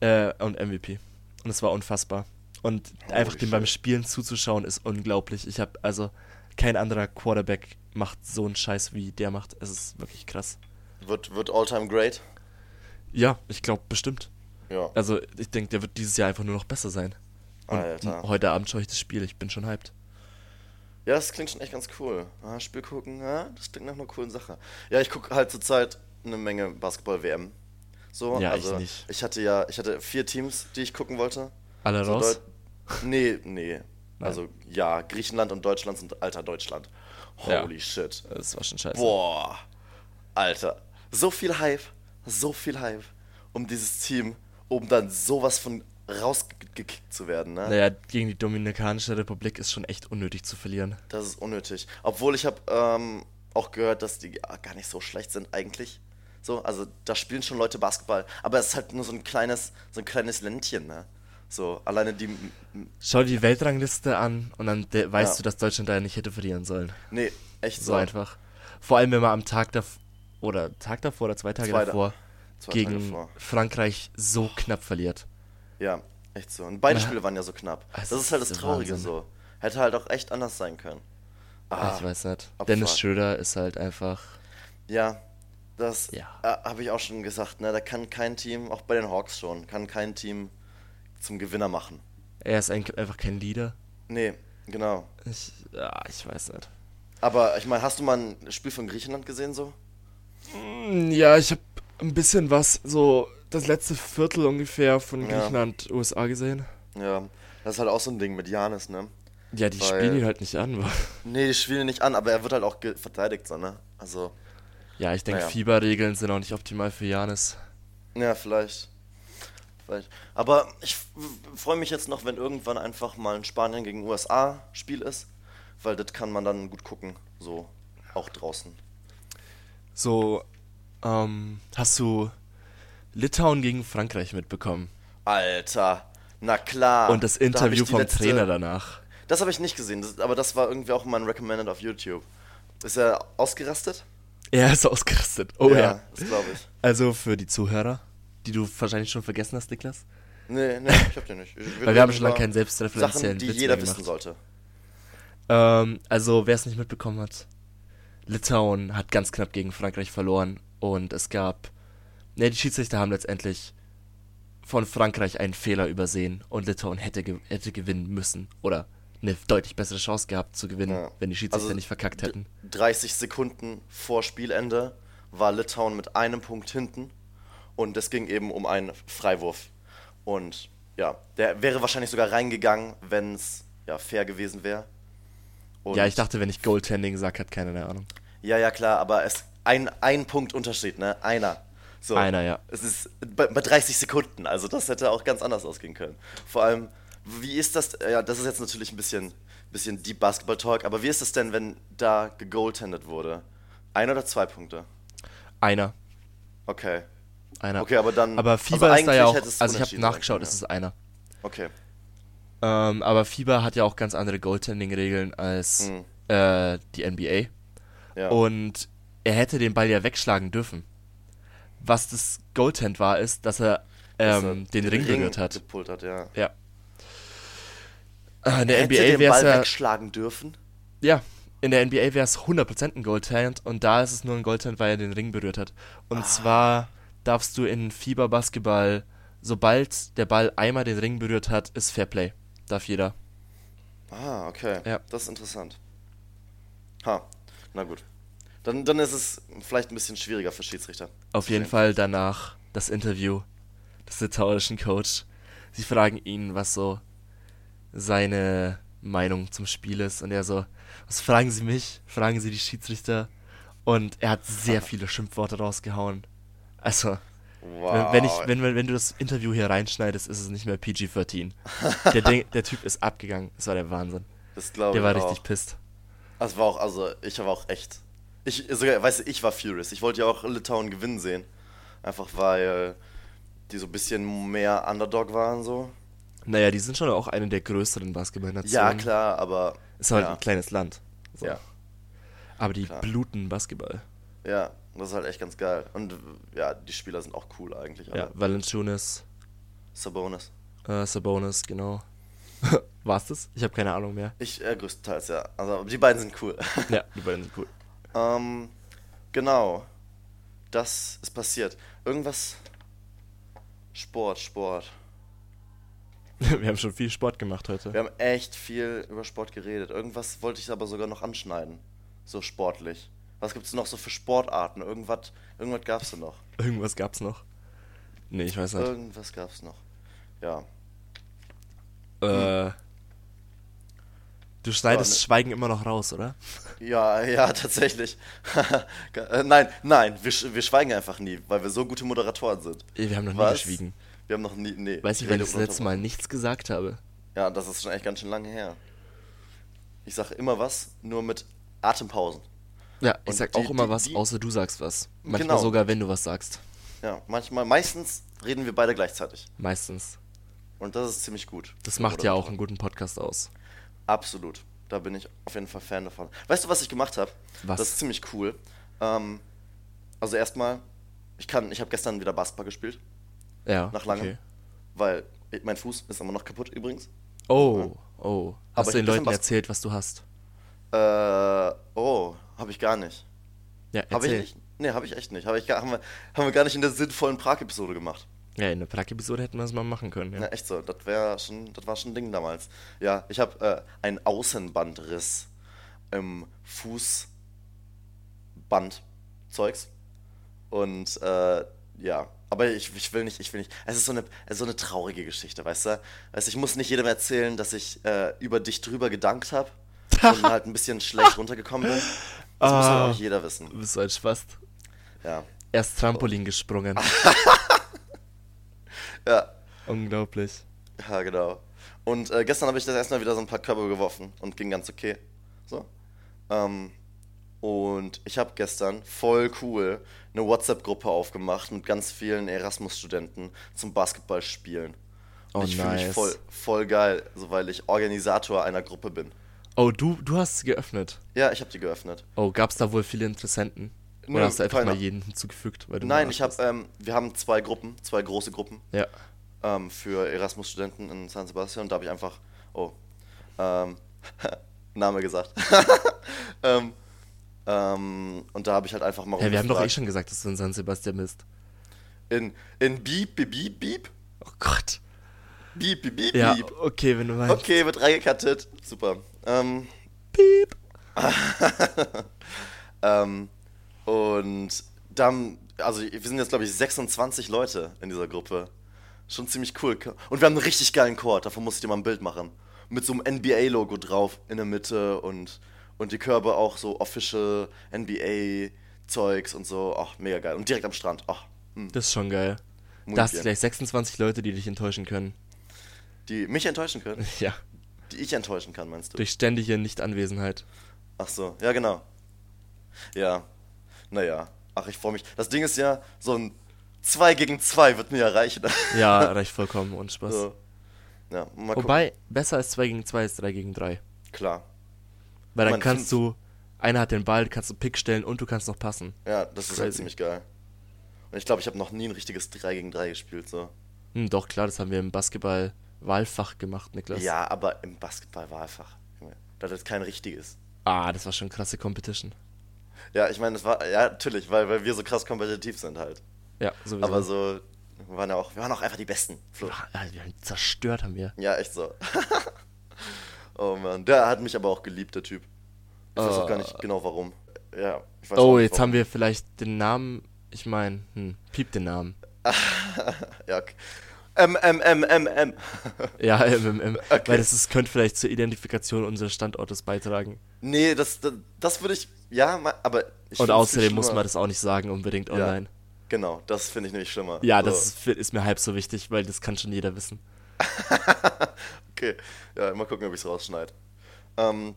Äh, und MVP. Und es war unfassbar. Und einfach Holy dem beim. Spielen zuzuschauen ist unglaublich. Ich habe also kein anderer Quarterback macht so einen Scheiß wie der macht. Es ist wirklich krass. Wird, wird All-Time Great? Ja, ich glaube bestimmt. Ja. Also ich denke, der wird dieses Jahr einfach nur noch besser sein. Und Alter. heute Abend schaue ich das Spiel. Ich bin schon hyped. Ja, das klingt schon echt ganz cool. Ah, Spiel gucken, ja, das klingt nach einer coolen Sache. Ja, ich gucke halt zurzeit eine Menge Basketball-WM. So, Ja, ich also nicht. ich hatte ja, ich hatte vier Teams, die ich gucken wollte. Alle So raus? Deut- nee, nee. Also ja, Griechenland und Deutschland sind alter Deutschland. Ja. Holy shit. Das war schon scheiße. Boah. Alter. So viel Hype. So viel Hype. Um dieses Team, um dann sowas von rausgekickt zu werden, ne? Naja, gegen die Dominikanische Republik ist schon echt unnötig zu verlieren. Das ist unnötig. Obwohl ich habe ähm, auch gehört, dass die gar nicht so schlecht sind eigentlich. So, also da spielen schon Leute Basketball, aber es ist halt nur so ein kleines, so ein kleines Ländchen, ne? So, alleine die. Schau dir die Weltrangliste an und dann weißt Ja. du, dass Deutschland da ja nicht hätte verlieren sollen. Nee, echt So so. einfach. Vor allem, wenn man am Tag davor, oder Tag davor oder zwei Tage Zwei- davor zwei Tage gegen davor. Frankreich so knapp verliert. Ja, echt so. Und beide Ja. Spiele waren ja so knapp. Es Das ist halt das Traurige Wahnsinn. so. Hätte halt auch echt anders sein können. Ah, ich weiß nicht. Abfahrt. Dennis Schröder ist halt einfach. Ja, das Ja. äh, habe ich auch schon gesagt, ne? Da kann kein Team, auch bei den Hawks schon, kann kein Team zum Gewinner machen. Er ist ein, einfach kein Leader. Nee, genau. Ich, ja, ich weiß nicht. Aber ich meine, hast du mal ein Spiel von Griechenland gesehen so? Hm, Ja, ich habe ein bisschen was, so das letzte Viertel ungefähr von Ja. Griechenland, USA gesehen. Ja, das ist halt auch so ein Ding mit Janis, ne? Ja, die Weil- spielen ihn halt nicht an. wa? Nee, die spielen ihn nicht an, aber er wird halt auch verteidigt, so, ne? Also, Ja, ich denke, Naja. Fieberregeln sind auch nicht optimal für Janis. ja, vielleicht. vielleicht. Aber ich freue mich jetzt noch, wenn irgendwann einfach mal ein Spanien gegen USA Spiel ist, weil das kann man dann gut gucken, so auch draußen. So, ähm, hast du Litauen gegen Frankreich mitbekommen? Alter, na klar. Und das Da Interview die vom letzte- Trainer danach. Das habe ich nicht gesehen, das, aber das war irgendwie auch mein Recommended auf YouTube. Ist er ausgerastet? Er ist ausgerastet. Oh ja. das glaube ich. Also für die Zuhörer, die du wahrscheinlich schon vergessen hast, Niklas. Nee, nee, ich hab den nicht. Ich- Weil wir haben schon lange keinen selbstreferenziellen Sachen, die Witz jeder wissen sollte. Ähm, also wer es nicht mitbekommen hat, Litauen hat ganz knapp gegen Frankreich verloren und es gab, ne, die Schiedsrichter haben letztendlich von Frankreich einen Fehler übersehen und Litauen hätte, ge hätte gewinnen müssen oder eine deutlich bessere Chance gehabt zu gewinnen, Ja. wenn die Schiedsrichter Also, nicht verkackt hätten. 30 Sekunden vor Spielende war Litauen mit einem Punkt hinten und es ging eben um einen Freiwurf. Und ja, der wäre wahrscheinlich sogar reingegangen, wenn es ja, fair gewesen wäre. Und Ja, ich dachte, wenn ich Goaltending sage, hat keiner eine Ahnung. Ja, ja, klar, aber es ein, ein Punkt Unterschied, ne? Einer. So. Einer, ja. Es ist bei, bei 30 Sekunden, also das hätte auch ganz anders ausgehen können. Vor allem, wie ist das, ja, das ist jetzt natürlich ein bisschen, bisschen Deep Basketball Talk, aber wie ist es denn, wenn da gegoaltendet wurde? Ein oder zwei Punkte? Einer. Okay. Einer. Okay, aber dann- Aber also Fieber ist da ja eigentlich auch. hätte es Also ich habe nachgeschaut, können, es ja. ist einer. Okay. Ähm, aber Fieber hat ja auch ganz andere Goaltending-Regeln als Mhm. äh, die NBA. Ja. Und er hätte den Ball ja wegschlagen dürfen. Was das Goaltend war, ist, dass er Dass ähm, er den Ring berührt hat. Hat, ja. Ja. Äh, in der Hätte NBA den wäre es Ball ja. wegschlagen dürfen? Ja, in der NBA wäre es 100% ein Goaltend und da ist es nur ein Goaltend, weil er den Ring berührt hat. Und Ah. zwar darfst du in Fieber-Basketball, sobald der Ball einmal den Ring berührt hat, ist Fairplay. Darf jeder. Ah, okay. Ja. Das ist interessant. Ha, na gut. Dann, dann ist es vielleicht ein bisschen schwieriger für Schiedsrichter. Auf jeden Fall danach das Interview des litauischen Coach. Sie fragen ihn, was so seine Meinung zum Spiel ist. Und er so, was fragen Sie mich? Fragen Sie die Schiedsrichter? Und er hat sehr viele Schimpfworte rausgehauen. Also, Wow. wenn, ich, wenn, wenn, du das Interview hier reinschneidest, ist es nicht mehr PG-13. Der, Ding- der Typ ist abgegangen. Das war der Wahnsinn. das glaube Der ich war auch. richtig pisst. Das war auch, also ich war auch echt. Ich, sogar, weißt du, ich war furious. Ich wollte ja auch Litauen gewinnen sehen. Einfach weil die so ein bisschen mehr Underdog waren so. Naja, die sind schon auch eine der größeren Basketballnationen. Ja, klar, aber. Ist halt ja, ein kleines Land. So. Ja. Aber die Klar. bluten Basketball. ja, das ist halt echt ganz geil. Und ja, die Spieler sind auch cool eigentlich. Ja. Valanciunas, Sabonis. äh, Sabonis, genau. War's das? Ich habe keine Ahnung mehr. Ich, äh, größtenteils, ja. Also die beiden sind cool. Ja, die beiden sind cool. ähm, genau. Das ist passiert. Irgendwas. Sport, Sport. Wir haben schon viel Sport gemacht heute. Wir haben echt viel über Sport geredet. Irgendwas wollte ich aber sogar noch anschneiden. So sportlich. Was gibt es noch so für Sportarten? Irgendwas, irgendwas gab es noch. Irgendwas gab's noch. Nee, ich weiß nicht. Irgendwas gab es noch. Ja. Äh, du schneidest ne- Schweigen immer noch raus, oder? Ja, ja, tatsächlich. Äh, nein, nein, wir, wir schweigen einfach nie, weil wir so gute Moderatoren sind. Wir haben noch nie Was? geschwiegen. Wir haben noch nie. Nee. Weiß ich wenn ich das letzte Mal nichts gesagt habe. Ja, das ist schon echt ganz schön lange her. Ich sage immer was, nur mit Atempausen. Ja, ich Und sag die- auch immer die- was, die- außer du sagst was. Manchmal Genau. sogar, wenn du was sagst. Ja, manchmal, meistens reden wir beide gleichzeitig. Meistens. Und das ist ziemlich gut. Das macht ja auch einen guten Podcast aus. Absolut. Da bin ich auf jeden Fall Fan davon. Weißt du, was ich gemacht habe? Was? Das ist ziemlich cool. Ähm, also erstmal, ich kann, ich habe gestern wieder Basketball gespielt, Ja. nach langem, okay. weil mein Fuß ist immer noch kaputt übrigens. Oh, oh. Aber Hast du ich den Leuten erzählt, was du hast? Äh, oh, habe ich gar nicht. Ja, Habe ich nicht? Nee, habe ich echt nicht. Hab ich gar, haben, wir, haben wir gar nicht in der sinnvollen Prag-Episode gemacht. Ja, in der Prag-Episode hätten wir das mal machen können. Ja. Na, echt so. Das schon, das war schon ein Ding damals. Ja, ich habe äh, einen Außenbandriss im Fußbandzeugs. Und äh, ja, aber ich, ich will nicht, ich will nicht. Es ist so eine, so eine traurige Geschichte, weißt du? Also ich muss nicht jedem erzählen, dass ich äh, über dich drüber gedankt habe und halt ein bisschen schlecht runtergekommen bin. Das muss Ah. aber auch jeder wissen. Du bist so ein Spast. Ja. Erst Trampolin gesprungen. Ja, Unglaublich. Ja, genau. Und äh, gestern habe ich das erstmal wieder so ein paar Körbe geworfen und ging ganz okay. So. Ähm, und ich habe gestern voll cool eine WhatsApp-Gruppe aufgemacht mit ganz vielen Erasmus-Studenten zum Basketballspielen. Oh, Und ich fühle mich nice. voll, voll geil, so weil ich Organisator einer Gruppe bin. Oh, du, du hast es geöffnet. Ja, ich habe die geöffnet. Oh, gab's da wohl viele Interessenten? Nö, Oder hast du einfach keiner. mal jeden hinzugefügt? Weil du Nein, ein ich habe, ähm, wir haben zwei Gruppen, zwei große Gruppen? Ja. ähm, für Erasmus-Studenten in San Sebastian und da habe ich einfach, oh, ähm, Name gesagt. ähm, ähm, und da habe ich halt einfach mal Hey, wir haben doch eh schon gesagt, dass du in San Sebastian bist. In, in Beep, Beep, Beep, Beep, Oh Gott. Beep, Beep, Beep, Ja, Beep. okay, wenn du meinst. Okay, wird reingekattet. Super. Ähm, Piep. ähm, und dann, also wir sind jetzt, glaube ich, 26 Leute in dieser Gruppe. Schon ziemlich cool. Und wir haben einen richtig geilen Chord, davon muss ich dir mal ein Bild machen. Mit so einem NBA-Logo drauf in der Mitte und, Und die Körbe auch so official NBA-Zeugs und so. Ach, mega geil. Und direkt am Strand. Ach, hm, Das ist schon geil. muy Da hast du gleich 26 Leute, die dich enttäuschen können. Die mich enttäuschen können. Ja. Die ich enttäuschen kann, meinst du? Durch ständige Nichtanwesenheit. Ach so, ja, genau. Ja, naja. Ach, ich freue mich. Das Ding ist ja, so ein 2 gegen 2 wird mir ja reichen. Ja, reicht vollkommen und Spaß. so. Ja. Wobei, besser als 2 gegen 2 ist 3 gegen 3. Klar. Weil dann Man kannst du, einer hat den Ball, kannst du Pick stellen und du kannst noch passen. Ja, das ist halt Crazy. ziemlich geil. Und ich glaube, ich habe noch nie ein richtiges 3 gegen 3 gespielt, so. Hm, doch, klar, das haben wir im Basketball Wahlfach gemacht, Niklas. Ja, aber im Basketball war einfach. Junge, Das ist kein richtiges. Ah, das war schon krasse Competition. Ja, ich meine, das war, ja, natürlich, weil, weil wir so krass kompetitiv sind halt. Ja, sowieso. Aber so, wir waren ja auch, wir waren auch einfach die Besten. Flo. Ah, wir haben zerstört haben wir. Ja, echt so. oh Mann, der hat mich aber auch geliebt, der Typ. Ich weiß auch gar nicht genau warum. Ja, ich weiß Oh, nicht, jetzt haben wir vielleicht den Namen. Ich meine, hm, piep den Namen. Ja, okay. M, M, M, M, M. Ja, MMM. Okay. Weil das ist, könnte vielleicht zur Identifikation unseres Standortes beitragen. Nee, das, das, das würde ich, ja, aber ich Und außerdem muss man das auch nicht sagen, unbedingt online. Genau, das finde ich nämlich schlimmer. Ja, So. das ist, ist mir halb so wichtig, weil das kann schon jeder wissen. Okay, ja, mal gucken, ob ich es rausschneide. Ähm,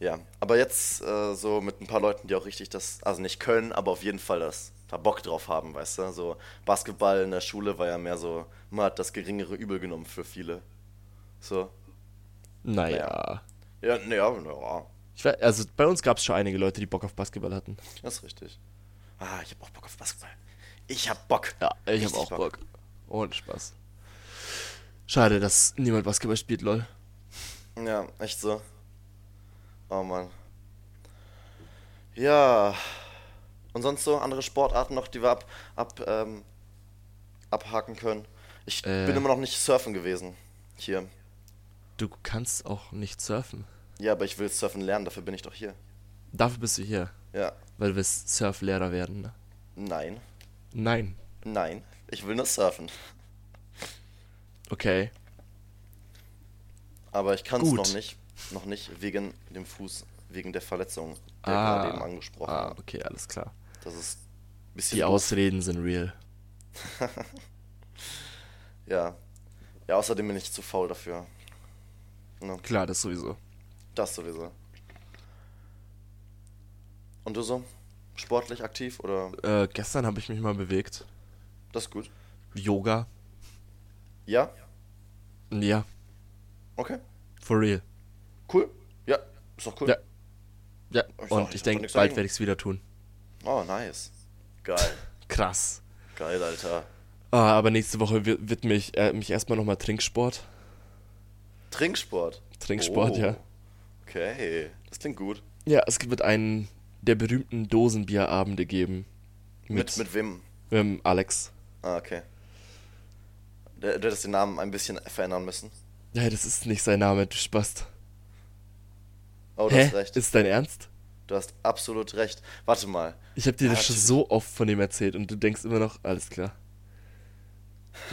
ja, aber jetzt äh, so mit ein paar Leuten, die auch richtig das, also nicht können, aber auf jeden Fall das, da Bock drauf haben, weißt du? So Basketball in der Schule war ja mehr so, man hat das geringere Übel genommen für viele. So. Naja. Ja, naja, ja, Ich weiß, also bei uns gab es schon einige Leute, die Bock auf Basketball hatten. das ist richtig. Ah, ich hab auch Bock auf Basketball. Ich hab Bock. Ja, ich Richtig habe auch Bock. Ohne Spaß. Schade, dass niemand Basketball spielt, lol. Ja, echt so. Oh Mann. Ja. Und sonst so andere Sportarten noch, die wir ab, ab, ähm, abhaken können. Ich Äh. bin immer noch nicht surfen gewesen. Hier. Du kannst auch nicht surfen. Ja, aber ich will surfen lernen, dafür bin ich doch hier. Dafür bist du hier, Ja. weil du willst Surflehrer werden. Ne? Nein. Nein. Nein. Ich will nur surfen. Okay. Aber ich kann es noch nicht. Noch nicht wegen dem Fuß, wegen der Verletzung, der Ah. gerade eben angesprochen Ah, okay, alles klar. Das ist. Die doof. Ausreden sind real. Ja. Ja, außerdem bin ich zu faul dafür. Ne? Klar, das sowieso. Das sowieso. Und du so? Sportlich aktiv oder? Äh, gestern habe ich mich mal bewegt. Das ist gut. Yoga. Ja? Ja, Okay. for real. Cool. Ja, ist doch cool. Ja. Ja, Ich und ich denke, bald werde ich es wieder tun. Oh, nice. Geil. Krass. Geil, Alter. Ah, aber nächste Woche wi- widme ich äh, mich erstmal nochmal Trinksport. Trinksport. Trinksport, Oh. ja. Okay, das klingt gut. Ja, es wird einen der berühmten Dosenbierabende geben. Mit, mit wem? ähm, Alex. Ah, okay. Der hättest den Namen ein bisschen verändern müssen. Ja, das ist nicht sein Name, du Spast. Oh, du Hä? hast recht. Ist dein Ernst? Du hast absolut recht. Warte mal. Ich habe dir das schon so oft von ihm erzählt und du denkst immer noch, alles klar.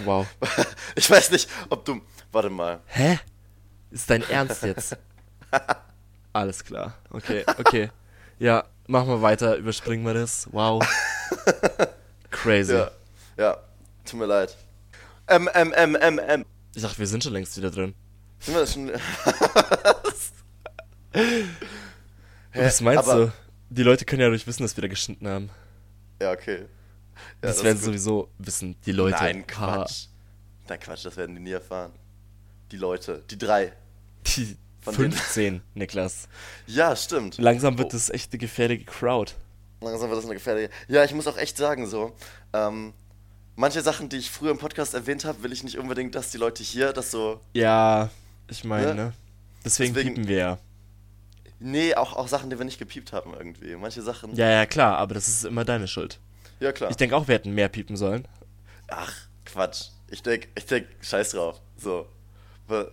Wow. Ich weiß nicht, ob du. Warte mal. Hä? Ist dein Ernst jetzt? Alles klar. Okay, okay. Ja, machen wir weiter, überspringen wir das. Wow. Crazy. Ja. Ja. Tut mir leid. M, M, M, M, M. Ich dachte, wir sind schon längst wieder drin. Sind wir das schon. Was meinst aber- du? Die Leute können ja durch wissen, dass wir da geschnitten haben. Ja, okay. Ja, das, ist werden sowieso wissen, die Leute. Nein. Quatsch. Nein, Quatsch, das werden die nie erfahren. Die Leute, die drei. Die Von denen- 15, Niklas. Ja, stimmt. Langsam wird Oh. das echt eine gefährliche Crowd. Langsam wird das eine gefährliche. Ja, ich muss auch echt sagen, so, ähm, manche Sachen, die ich früher im Podcast erwähnt habe, will ich nicht unbedingt, dass die Leute hier das so. Ja, ich meine, Ne? ne? Deswegen, Deswegen- piepen wir ja. Nee, auch, auch Sachen, die wir nicht gepiept haben irgendwie. Manche Sachen. Ja, ja, klar, aber das ist immer deine Schuld. Ja, klar. Ich denke auch, wir hätten mehr piepen sollen. Ach, Quatsch. Ich denk, ich denk, scheiß drauf. So. Weil-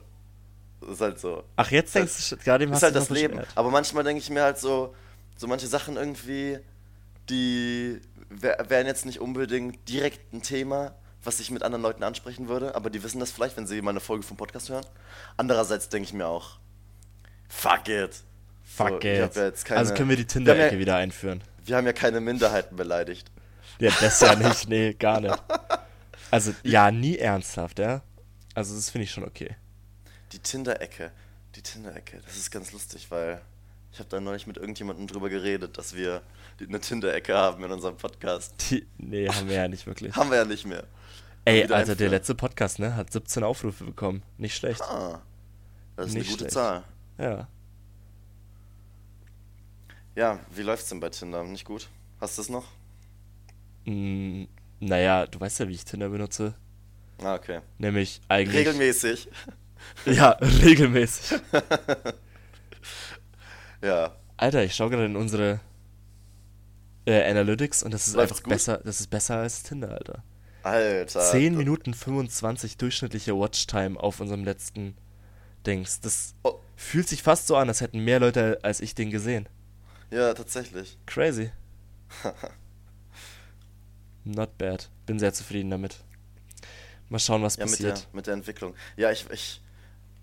Ist halt so. Ach, jetzt denkst du, schon- gerade eben ist halt du das Leben. beschwert. Aber manchmal denke ich mir halt so, so manche Sachen irgendwie, die wär, wären jetzt nicht unbedingt direkt ein Thema, was ich mit anderen Leuten ansprechen würde, aber die wissen das vielleicht, wenn sie meine Folge vom Podcast hören. Andererseits denke ich mir auch, fuck it. Fuck So, it. ja also können wir die Tinder-Ecke ja- wieder einführen. Wir haben ja keine Minderheiten beleidigt. Ja, das ja nicht, nee, gar nicht. Also, ja, nie ernsthaft, ja. Also, das finde ich schon okay. Die Tinder-Ecke. Die Tinder-Ecke. Das ist ganz lustig, weil ich habe da neulich mit irgendjemandem drüber geredet, dass wir eine Tinder-Ecke haben in unserem Podcast. Die, nee, haben wir ja nicht wirklich. Haben wir ja nicht mehr. Ey, also der einführen. letzte Podcast, ne, hat 17 Aufrufe bekommen. Nicht schlecht. Ah, das ist Nicht eine gute schlecht. Zahl. Ja. Ja, wie läuft's denn bei Tinder? Nicht gut? Hast du es noch? Mm, naja, du weißt ja, wie ich Tinder benutze. Ah, okay. Nämlich eigentlich. Regelmäßig. Ja, regelmäßig. Ja. Alter, ich schaue gerade in unsere äh, Analytics und das ist Läuft's einfach gut? besser, das ist besser als Tinder, Alter. Alter. 10 das- Minuten 25 durchschnittliche Watchtime auf unserem letzten Dings. Das Oh, fühlt sich fast so an, als hätten mehr Leute als ich den gesehen. Ja, tatsächlich. Crazy. Not bad. Bin sehr zufrieden damit. Mal schauen, was Ja, mit der, passiert. mit der Entwicklung. Ja, ich, ich,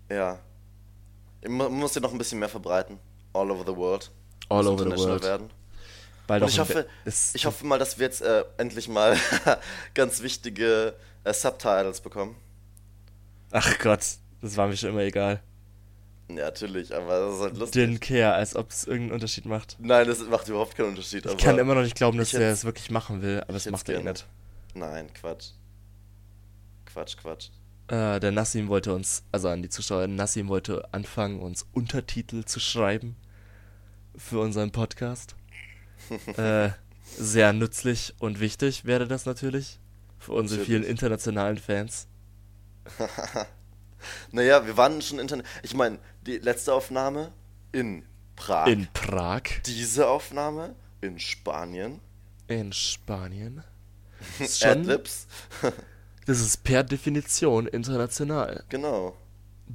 ja. Ich mu- muss den noch ein bisschen mehr verbreiten. All over the world. All over the world. Werden. Bald Und ich hoffe, ich hoffe mal, dass wir jetzt äh, endlich mal ganz wichtige äh, Subtitles bekommen. Ach Gott, das war mir schon immer egal. Ja, natürlich, aber das ist halt lustig. Didn't care, als ob es irgendeinen Unterschied macht. Nein, das macht überhaupt keinen Unterschied. Ich kann immer noch nicht glauben, dass hätt's- es wirklich machen will, aber es macht er eh nicht. Nein, Quatsch. Quatsch, Quatsch. Äh, der Nassim wollte uns, also an die Zuschauer, Nassim wollte anfangen, uns Untertitel zu schreiben für unseren Podcast. äh, sehr nützlich und wichtig wäre das natürlich für unsere vielen internationalen Fans. Naja, wir waren schon internet. Ich meine, die letzte Aufnahme in Prag. In Prag, Diese Aufnahme in Spanien. in Spanien. Adlibs. das ist per Definition international. genau.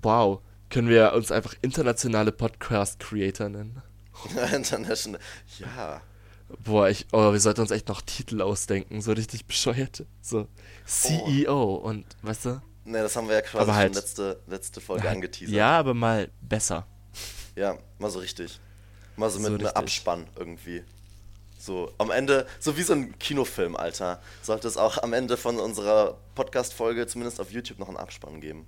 Wow, können wir uns einfach internationale Podcast-Creator nennen? International. Ja. Boah, ich, oh, wir sollten uns echt noch Titel ausdenken, so richtig bescheuert. So CEO und, weißt du? Ne, das haben wir ja quasi Aber halt- schon letzte, letzte Folge angeteasert. Ja, aber mal besser. Ja, mal so richtig. Mal so So mit einem richtig. Abspann irgendwie. So, am Ende, so wie so ein Kinofilm, Alter, sollte es auch am Ende von unserer Podcast-Folge zumindest auf YouTube noch einen Abspann geben.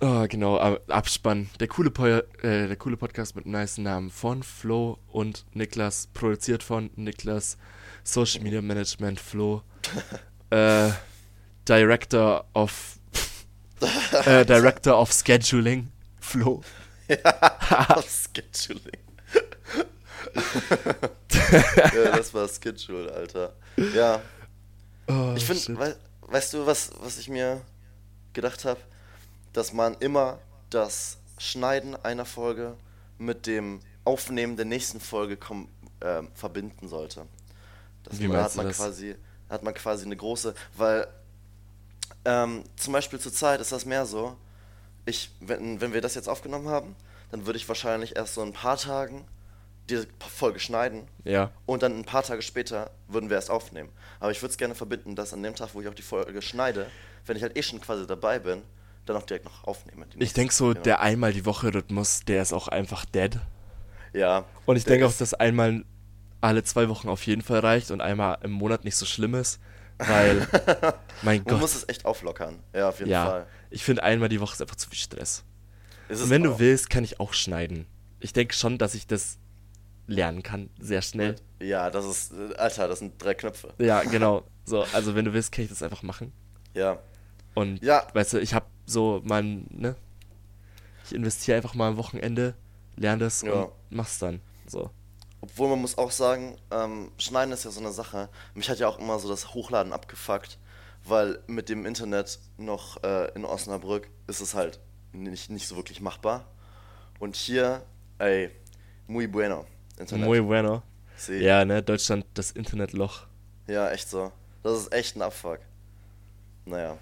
Oh, genau, Ab- Abspann. Der coole, po äh, der coole Podcast mit einem nice Namen von Flo und Niklas. Produziert von Niklas. Social Media Management Flo. äh, Director of äh, Director of Scheduling Flo. Auf Scheduling. ja, das war Schedule, Alter. Ja, Oh, ich finde, wei weißt du, was, was ich mir gedacht habe? Dass man immer das Schneiden einer Folge mit dem Aufnehmen der nächsten Folge ähm, verbinden sollte. Das Wie man, hat man das? quasi hat man quasi eine große, weil ähm, zum Beispiel zur Zeit ist das mehr so. Ich, wenn, wenn wir das jetzt aufgenommen haben, dann würde ich wahrscheinlich erst so ein paar Tagen diese Folge schneiden Ja. und dann ein paar Tage später würden wir erst aufnehmen. Aber ich würde es gerne verbinden, dass an dem Tag, wo ich auch die Folge schneide, wenn ich halt eh schon quasi dabei bin, dann auch direkt noch aufnehme. die Ich denke so, Genau. der einmal die Woche Rhythmus, der ist auch einfach dead. Ja. Und ich denke auch, dass einmal alle zwei Wochen auf jeden Fall reicht und einmal im Monat nicht so schlimm ist, weil, mein Man Gott, muss es echt auflockern. Ja, auf jeden ja, Fall. ich finde einmal die Woche ist einfach zu viel Stress. Ist Und wenn du auch. willst, kann ich auch schneiden. Ich denke schon, dass ich das lernen kann, sehr schnell. Ja, das ist. äh, Alter, das sind drei Knöpfe. Ja, genau. So, also wenn du willst, kann ich das einfach machen. Ja. Und Ja. weißt du, ich habe so mein, ne? Ich investiere einfach mal am Wochenende, lerne das Ja. und mach's dann. So. Obwohl man muss auch sagen, ähm, Schneiden ist ja so eine Sache. Mich hat ja auch immer so das Hochladen abgefuckt, weil mit dem Internet noch äh, in Osnabrück ist es halt nicht, nicht so wirklich machbar. Und hier, ey, muy bueno. Internet. Muy bueno. Sí. Ja, ne? Deutschland, das Internetloch. Ja, echt so. Das ist echt ein Abfuck. Naja.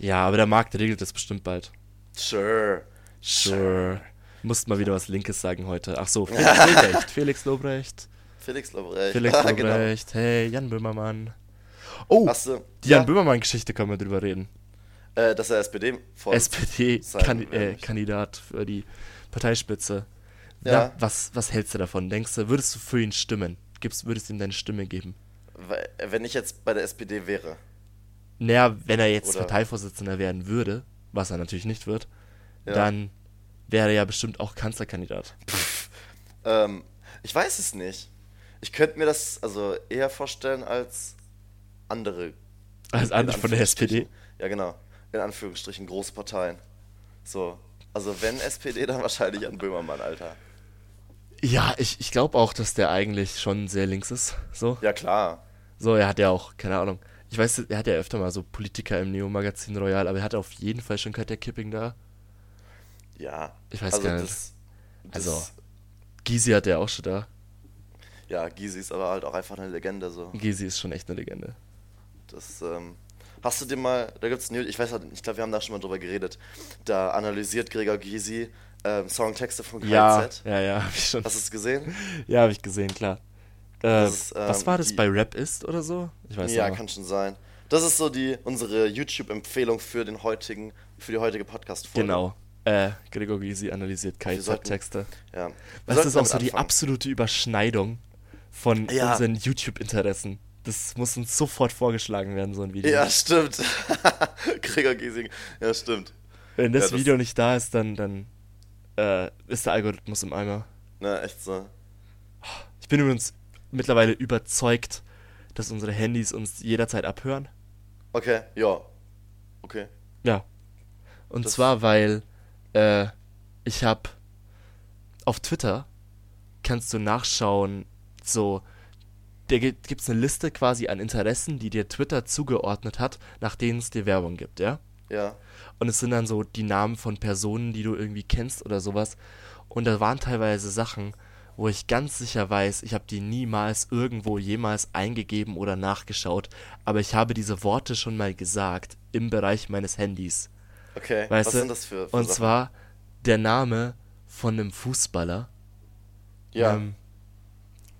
Ja, aber der Markt regelt das bestimmt bald. Sure. Sure. Musst mal wieder was Linkes sagen heute. Ach so, Felix Lobrecht. Felix Lobrecht. Felix Lobrecht. Felix genau. Lobrecht. Hey, Jan Böhmermann. Oh, du? die Jan ja, Böhmermann-Geschichte können wir drüber reden. äh, dass er SPD SPD-Kandidat äh, für die Parteispitze Ja. Na, was, was hältst du davon? Denkst du, würdest du für ihn stimmen? Gibst, würdest du ihm deine Stimme geben? Weil- Wenn ich jetzt bei der SPD wäre. Naja, wenn er jetzt Oder- Parteivorsitzender werden würde, was er natürlich nicht wird, Ja. dann wäre er ja bestimmt auch Kanzlerkandidat. Ähm, ich weiß es nicht. Ich könnte mir das also eher vorstellen als andere. Als andere von der. SPD. Ja, genau. In Anführungsstrichen große Parteien. So. Also wenn SPD, dann wahrscheinlich an Böhmermann, Alter. Ja, ich, ich glaube auch, dass der eigentlich schon sehr links ist. So. Ja, klar. So, er hat ja auch, keine Ahnung. Ich weiß, er hat ja öfter mal so Politiker im Neo-Magazin Royal, aber er hatte auf jeden Fall schon Katja Kipping da. Ja. Ich weiß also gar nicht. Das, das, Also- Gysi hat er auch schon da. Ja, Gysi ist aber halt auch einfach eine Legende, so. Gysi ist schon echt eine Legende. Das, ähm, hast du dir mal, da gibt's News, ich weiß halt, ich glaube, wir haben da schon mal drüber geredet. Da analysiert Gregor Gysi ähm, Songtexte von KZ. Ja, ja, ja, hab ich schon. Hast du es gesehen? Ja, habe ich gesehen, klar. Äh, ist, ähm, was war das die- bei Rap ist oder so? Ich weiß ja, nicht. mehr. kann schon sein. Das ist so die unsere YouTube-Empfehlung für den heutigen, für die heutige Podcast-Folge. Genau. Äh, Gregor Gysi analysiert KZ-Texte. Ja. Das ist auch so die absolute Überschneidung von Ja. unseren YouTube-Interessen. Das muss uns sofort vorgeschlagen werden, so ein Video. Ja, stimmt. Gregor Gysi. Ja, stimmt. Wenn das, Ja, das- Video nicht da ist, dann, dann äh, ist der Algorithmus im Eimer. Na, echt so. Ich bin übrigens mittlerweile überzeugt, dass unsere Handys uns jederzeit abhören. Okay, ja. Okay. Ja. Und Das- zwar, weil äh, ich habe auf Twitter kannst du nachschauen, so, da gibt es eine Liste quasi an Interessen, die dir Twitter zugeordnet hat, nach denen es dir Werbung gibt, ja? Ja. Und es sind dann so die Namen von Personen, die du irgendwie kennst oder sowas. Und da waren teilweise Sachen, wo ich ganz sicher weiß, ich habe die niemals irgendwo jemals eingegeben oder nachgeschaut, aber ich habe diese Worte schon mal gesagt im Bereich meines Handys. Okay. Weißt Was du? sind das für, für Und Sachen? zwar der Name von einem Fußballer, Ja. ähm,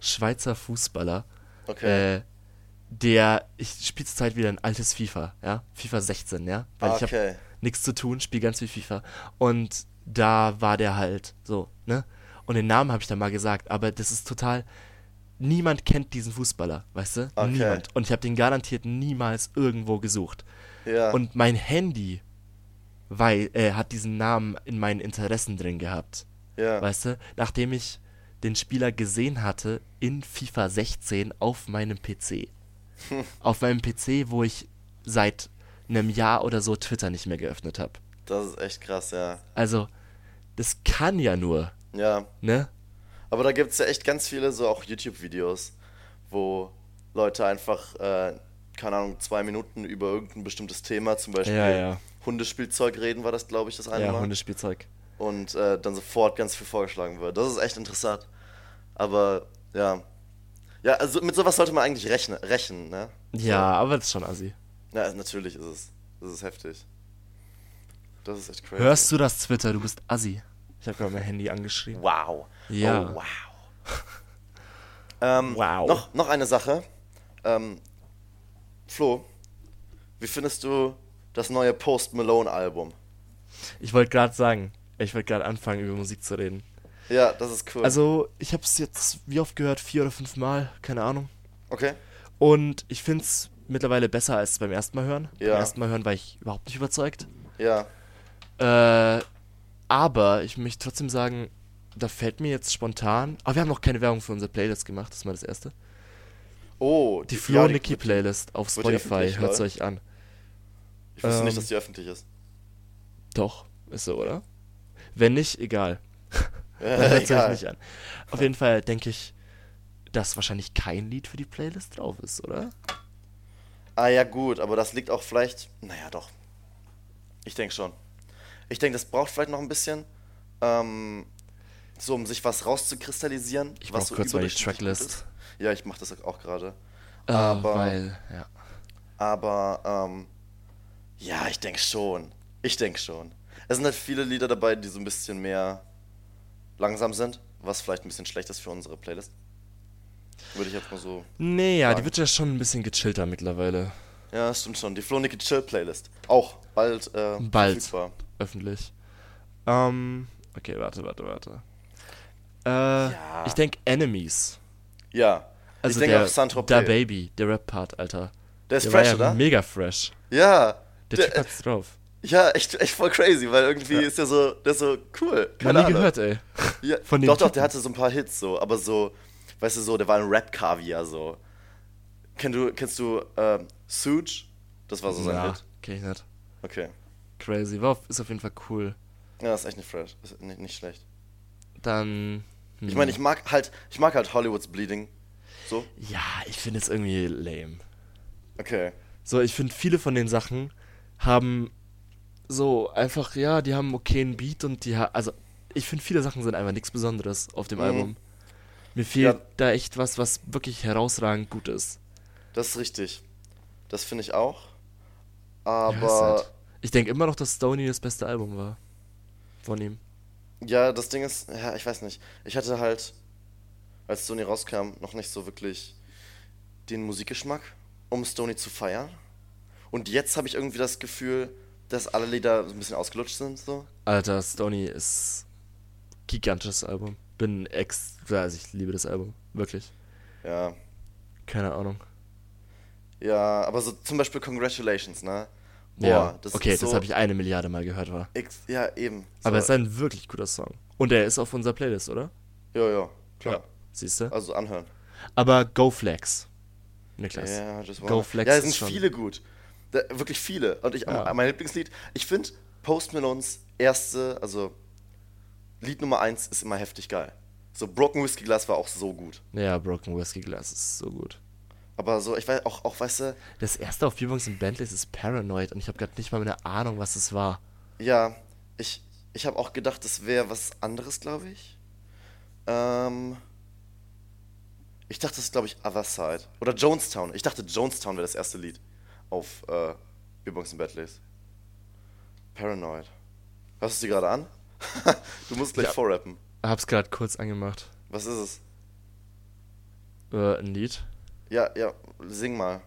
Schweizer Fußballer, okay. äh, der, ich spiele zurzeit wieder ein altes FIFA, ja, FIFA 16, ja, weil ich habe okay. nichts zu tun, spiele ganz viel FIFA. Und da war der halt so, ne? Und den Namen habe ich dann mal gesagt, aber das ist total. Niemand kennt diesen Fußballer, weißt du? Okay. Niemand. Und ich habe den garantiert niemals irgendwo gesucht. Ja. Und mein Handy weil, äh, hat diesen Namen in meinen Interessen drin gehabt. ja. Weißt du? Nachdem ich den Spieler gesehen hatte in FIFA 16 auf meinem PC. auf meinem PC, wo ich seit einem Jahr oder so Twitter nicht mehr geöffnet habe. Das ist echt krass, ja. Also, das kann ja nur, Ja. ne? Aber da gibt es ja echt ganz viele so auch YouTube-Videos, wo Leute einfach, äh, keine Ahnung, zwei Minuten über irgendein bestimmtes Thema, zum Beispiel Ja, ja. Hundespielzeug reden, war das, glaube ich, das eine Ja, Mal. Hundespielzeug. Und äh, dann sofort ganz viel vorgeschlagen wird. Das ist echt interessant. Aber, ja. Ja, also mit sowas sollte man eigentlich rechnen, rechnen ne? Ja, aber das ist schon assi. Ja, natürlich ist es. Das ist heftig. Das ist echt crazy. Hörst du das, Twitter? Du bist assi. Ich habe gerade mein Handy angeschrieben. Wow. Ja. Oh, wow. ähm, Wow. Noch, noch eine Sache. Ähm, Flo, wie findest du das neue Post Malone Album? Ich wollte gerade sagen, ich wollte gerade anfangen, über Musik zu reden. Ja, das ist cool. Also, ich habe es jetzt wie oft gehört? Vier oder fünf Mal? Keine Ahnung. okay. Und ich finde es mittlerweile besser als beim ersten Mal hören. Ja. Beim ersten Mal hören war ich überhaupt nicht überzeugt. Ja. Äh, aber ich möchte trotzdem sagen, da fällt mir jetzt spontan. Aber wir haben noch keine Werbung für unsere Playlist gemacht, das ist mal das erste. Oh, Die ja, Flo Nicky Playlist auf die Spotify, hört es euch an. Ich wusste nicht, ähm, dass die öffentlich ist. Doch, ist so, oder? Wenn nicht, egal. Dann hört euch nicht an. Auf jeden Fall denke ich, dass wahrscheinlich kein Lied für die Playlist drauf ist, oder? Ah ja, gut, aber das liegt auch vielleicht. Naja, doch. Ich denke schon. Ich denke, das braucht vielleicht noch ein bisschen, ähm, so um sich was rauszukristallisieren. Ich was brauche so kurz mal die Tracklist. ist. Ja, ich mache das auch gerade. Äh, Aber- weil, ja. Aber, ähm, ja, ich denke schon. Ich denke schon. Es sind halt viele Lieder dabei, die so ein bisschen mehr langsam sind, was vielleicht ein bisschen schlecht ist für unsere Playlist. Würde ich jetzt mal so. Nee, ja, die sagen. wird ja schon ein bisschen gechillter mittlerweile. Ja, stimmt schon. Die Flo Nicky Chill Playlist. Auch bald, äh, Bald. verfügbar. Öffentlich. Ähm, okay, warte, warte, warte. Äh, Ja. Ich denke Enemies. Ja. Also ich denke auch Saint-Tropez. der Baby, der Rap-Part, Alter. Der ist Der fresh, war ja oder? mega fresh. Ja. Der, Typ hat's drauf. ja, echt, echt voll crazy, weil irgendwie Ja. ist der so, der ist so cool. Keine nie Ahnung. gehört, ey. Ja, von dem doch, doch, der hatte so ein paar Hits so, aber so, weißt du so, der war ein Rap-Kaviar so. Kenn du, kennst du ähm, Suge? Das war so sein Ja, Hit. kenn ich nicht. Okay. Crazy. War auf, ist auf jeden Fall cool. Ja, ist echt nicht fresh. Ist nicht, nicht schlecht. Dann. Ich hm. meine, ich mag halt, ich mag halt Hollywood's Bleeding. So? Ja, ich finde es irgendwie lame. Okay. So, ich finde, viele von den Sachen haben so einfach, ja, die haben einen okayen Beat und die ha also ich finde, viele Sachen sind einfach nichts Besonderes auf dem Mhm. Album. Mir fehlt Ja. da echt was, was wirklich herausragend gut ist. Das ist richtig. Das finde ich auch. Ja, Aber halt- Ich denke immer noch, dass Stoney das beste Album war. Von ihm. ja, das Ding ist, ja, ich weiß nicht. Ich hatte halt, als Stoney rauskam, noch nicht so wirklich den Musikgeschmack, um Stoney zu feiern. Und jetzt habe ich irgendwie das Gefühl, dass alle Lieder so ein bisschen ausgelutscht sind. So. Alter, Stoney ist gigantisches Album. Bin ex, also ich liebe das Album. Wirklich. Ja. Keine Ahnung. Ja, aber so zum Beispiel Congratulations, ne? Boah, ja, das okay, ist so das habe ich eine Milliarde Mal gehört, war. Ex ja, eben. So. Aber es ist ein wirklich guter Song. Und er ist auf unserer Playlist, oder? Ja, ja, klar. Siehst du? Also anhören. Aber Go Flex. Niklas. Ja, just Go wanna. Flex Ja, es sind viele gut. Da, wirklich viele. Und ich, Ja. mein Lieblingslied, ich finde Post Malones erste, also Lied Nummer eins ist immer heftig geil. So Broken Whiskey Glass war auch so gut. Ja, Broken Whiskey Glass ist so gut. Aber so, ich weiß auch, auch weißt du, Das erste auf Bierbox in Bentleys ist Paranoid und ich habe gerade nicht mal eine Ahnung, was es war. ja, ich, ich habe auch gedacht, das wäre was anderes, glaube ich. Ähm, ich dachte, das ist, glaube ich, Other Side. Oder Jonestown. Ich dachte, Jonestown wäre das erste Lied auf äh, Bierbox in Bentleys. Paranoid. Hörst du sie gerade an? du musst gleich Ja. vorrappen. Hab's gerade kurz angemacht. Was ist es? Äh, ein Lied. Ja, ja, sing mal.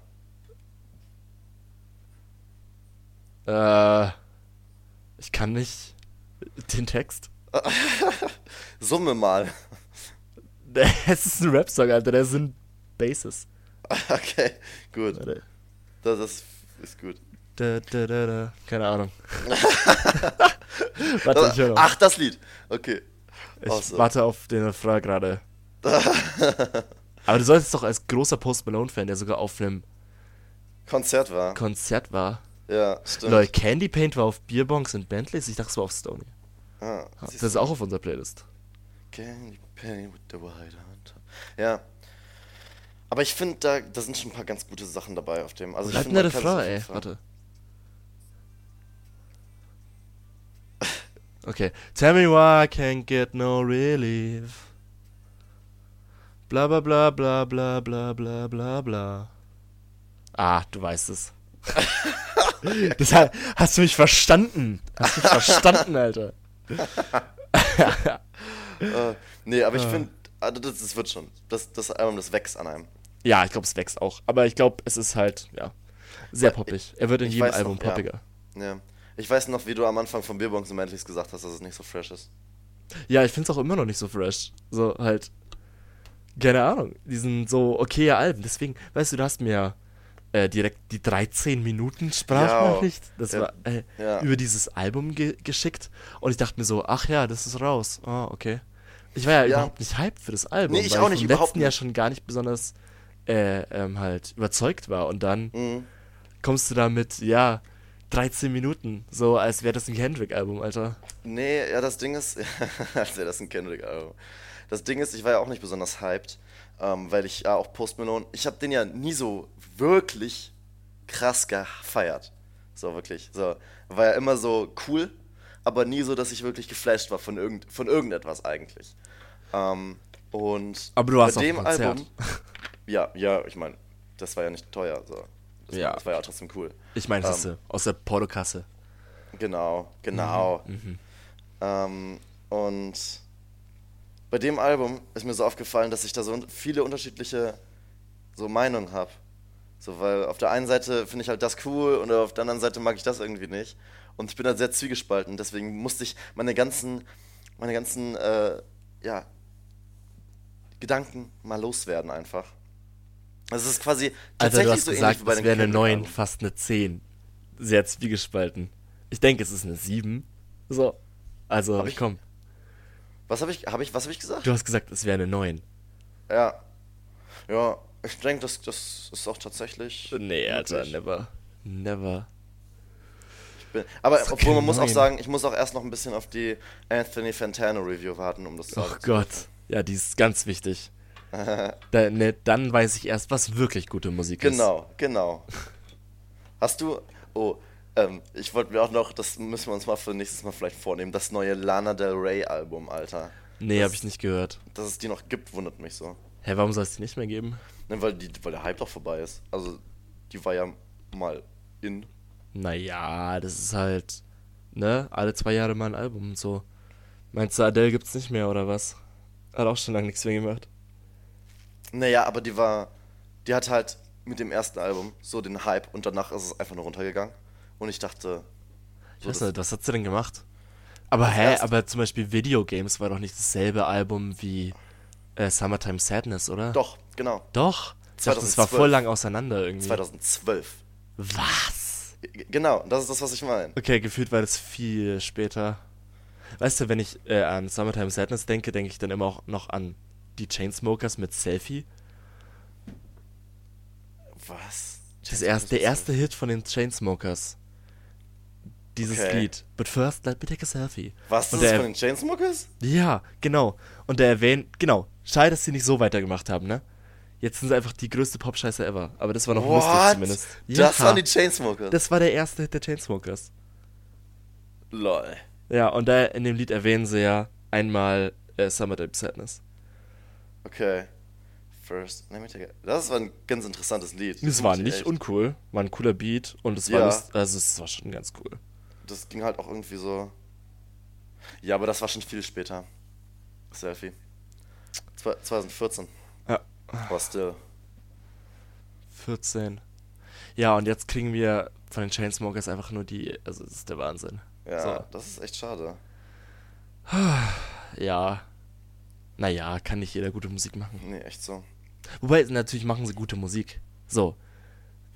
Äh, ich kann nicht den Text. Summe mal. Es ist ein Rap-Song, Alter, da sind Basses. okay, gut. Warte. Das, das ist gut. Da, da, da, da. Keine Ahnung. warte, ich höre noch. Ach, das Lied. Okay. Ich so. warte auf den Refrain gerade. Aber du solltest doch als großer Post Malone-Fan, der sogar auf einem Konzert war. Konzert war. Ja, stimmt. Lol, Candy Paint war auf Bierbongs und Bentleys. Ich dachte, es war auf Stony. Ah, Das ist auch auf unserer Playlist. Candy Paint with the white on top. Ja. Aber ich finde, da, da sind schon ein paar ganz gute Sachen dabei auf dem. Also ich Bleib finde, der man kann es auf Refrain, ey. Warte. Okay. Tell me why I can't get no relief. Bla bla bla bla bla bla bla bla bla. Ah, du weißt es. das ha- hast du mich verstanden. Hast du mich verstanden, Alter. Äh, nee, aber ich Ah. finde, also das, das wird schon. Das, das Album, das wächst an einem. Ja, ich glaube, es wächst auch. Aber ich glaube, es ist halt, ja, sehr poppig. Er wird in ich jedem Album noch, ja. poppiger. Ja. Ich weiß noch, wie du am Anfang von Bierbongs und Mantlis gesagt hast, dass es nicht so fresh ist. Ja, ich find's auch immer noch nicht so fresh. So halt, keine Ahnung, die sind so okaye Alben. Deswegen, weißt du, du hast mir ja äh, direkt die 13 Minuten Sprachnachricht das Ja. war, äh, Ja. über dieses Album ge geschickt. Und ich dachte mir so, ach ja, das ist raus. Ah, okay. Ich war ja, Ja. überhaupt nicht hyped für das Album, Nee, ich auch ich nicht, überhaupt letzten Jahr schon gar nicht besonders äh, ähm, halt überzeugt war. Und dann Mhm. kommst du da mit, ja, 13 Minuten. So, als wäre das ein Kendrick-Album, Alter. Nee, ja, das Ding ist, als wäre das ein Kendrick-Album. Das Ding ist, ich war ja auch nicht besonders hyped, ähm, weil ich ja auch Post Malone, ich habe den ja nie so wirklich krass gefeiert. So, wirklich. So, war ja immer so cool, aber nie so, dass ich wirklich geflasht war von, irgend, von irgendetwas eigentlich. Ähm, und Aber du warst bei auf dem dem Konzert. Album, ja, ja, ich meine, das war ja nicht teuer, so. Das, Ja. war, das war ja trotzdem cool. Ich meine, Ähm, das ist äh, aus der Portokasse. Genau, genau. Ähm, und bei dem Album ist mir so aufgefallen, dass ich da so viele unterschiedliche so Meinungen habe. So, weil auf der einen Seite finde ich halt das cool und auf der anderen Seite mag ich das irgendwie nicht. Und ich bin da sehr zwiegespalten. Deswegen musste ich meine ganzen, meine ganzen, äh, ja, Gedanken mal loswerden einfach. Also es ist quasi tatsächlich du hast so gesagt, ähnlich wie wäre eine Kendrick 9, Album. fast eine 10. Sehr zwiegespalten. Ich denke, es ist eine 7. So. Also, Hab ich- komm. Was habe ich, hab ich, was habe ich gesagt? Du hast gesagt, es wäre eine 9. Ja. Ja, ich denke, das, das ist auch tatsächlich. Nee, Alter, möglich. never. Never. Ich bin, aber obwohl man muss auch sagen, ich muss auch erst noch ein bisschen auf die Anthony Fantano Review warten, um das Oh sagen zu Gott. Ja, die ist ganz wichtig. da, ne, dann weiß ich erst, was wirklich gute Musik ist. Genau, genau. Hast du. Oh, ähm, ich wollte mir auch noch, das müssen wir uns mal für nächstes Mal vielleicht vornehmen, das neue Lana Del Rey Album, Alter. Nee, das, hab ich nicht gehört. Dass es die noch gibt, wundert mich so. Hä, warum soll es die nicht mehr geben? Ne, weil, die, weil der Hype doch vorbei ist. Also, die war ja mal in. Naja, das ist halt, ne, alle zwei Jahre mal ein Album und so. Meinst du, Adele gibt's nicht mehr oder was? Hat auch schon lange nichts mehr gemacht. Naja, aber die war. Die hat halt mit dem ersten Album so den Hype und danach ist es einfach nur runtergegangen. Und ich dachte. Ich so, weiß das- nicht, was hat sie denn gemacht? Aber hä, aber zum Beispiel Videogames war doch nicht dasselbe Album wie äh, Summertime Sadness, oder? Doch, genau. Doch. Ich dachte, das war 2012. voll lang auseinander irgendwie. 2012. Was? Genau, das ist das, was ich meine. Okay, gefühlt war das viel später. Weißt du, wenn ich äh, an Summertime Sadness denke, denke ich dann immer auch noch an die Chainsmokers mit Selfie. Was? Das erste, der erste Hit von den Chainsmokers. Dieses Okay. Lied. But first, let me take a selfie. Was, das ist der, von den Chainsmokers? Ja, genau. Und der erwähnt, genau. Schade, dass sie nicht so weitergemacht haben, ne? Jetzt sind sie einfach die größte Pop-Scheiße ever. Aber das war noch lustig What? zumindest. Das waren die Chainsmokers? Das war der erste Hit der Chainsmokers. Lol. Ja, und da in dem Lied erwähnen sie ja einmal äh, Summertime Sadness. Okay. First, let me take a... Das war ein ganz interessantes Lied. Das war Muss ich nicht echt- uncool, war ein cooler Beat und es war Ja. lust- also es war schon ganz cool. Das ging halt auch irgendwie so... Ja, aber das war schon viel später. Selfie. Zwei- 2014. Ja. War still. 14. Ja, und jetzt kriegen wir von den Chainsmokers einfach nur die, also das ist der Wahnsinn. Ja, So. das ist echt schade. Ja. Naja, kann nicht jeder gute Musik machen. Nee, echt so. Wobei, natürlich machen sie gute Musik. So.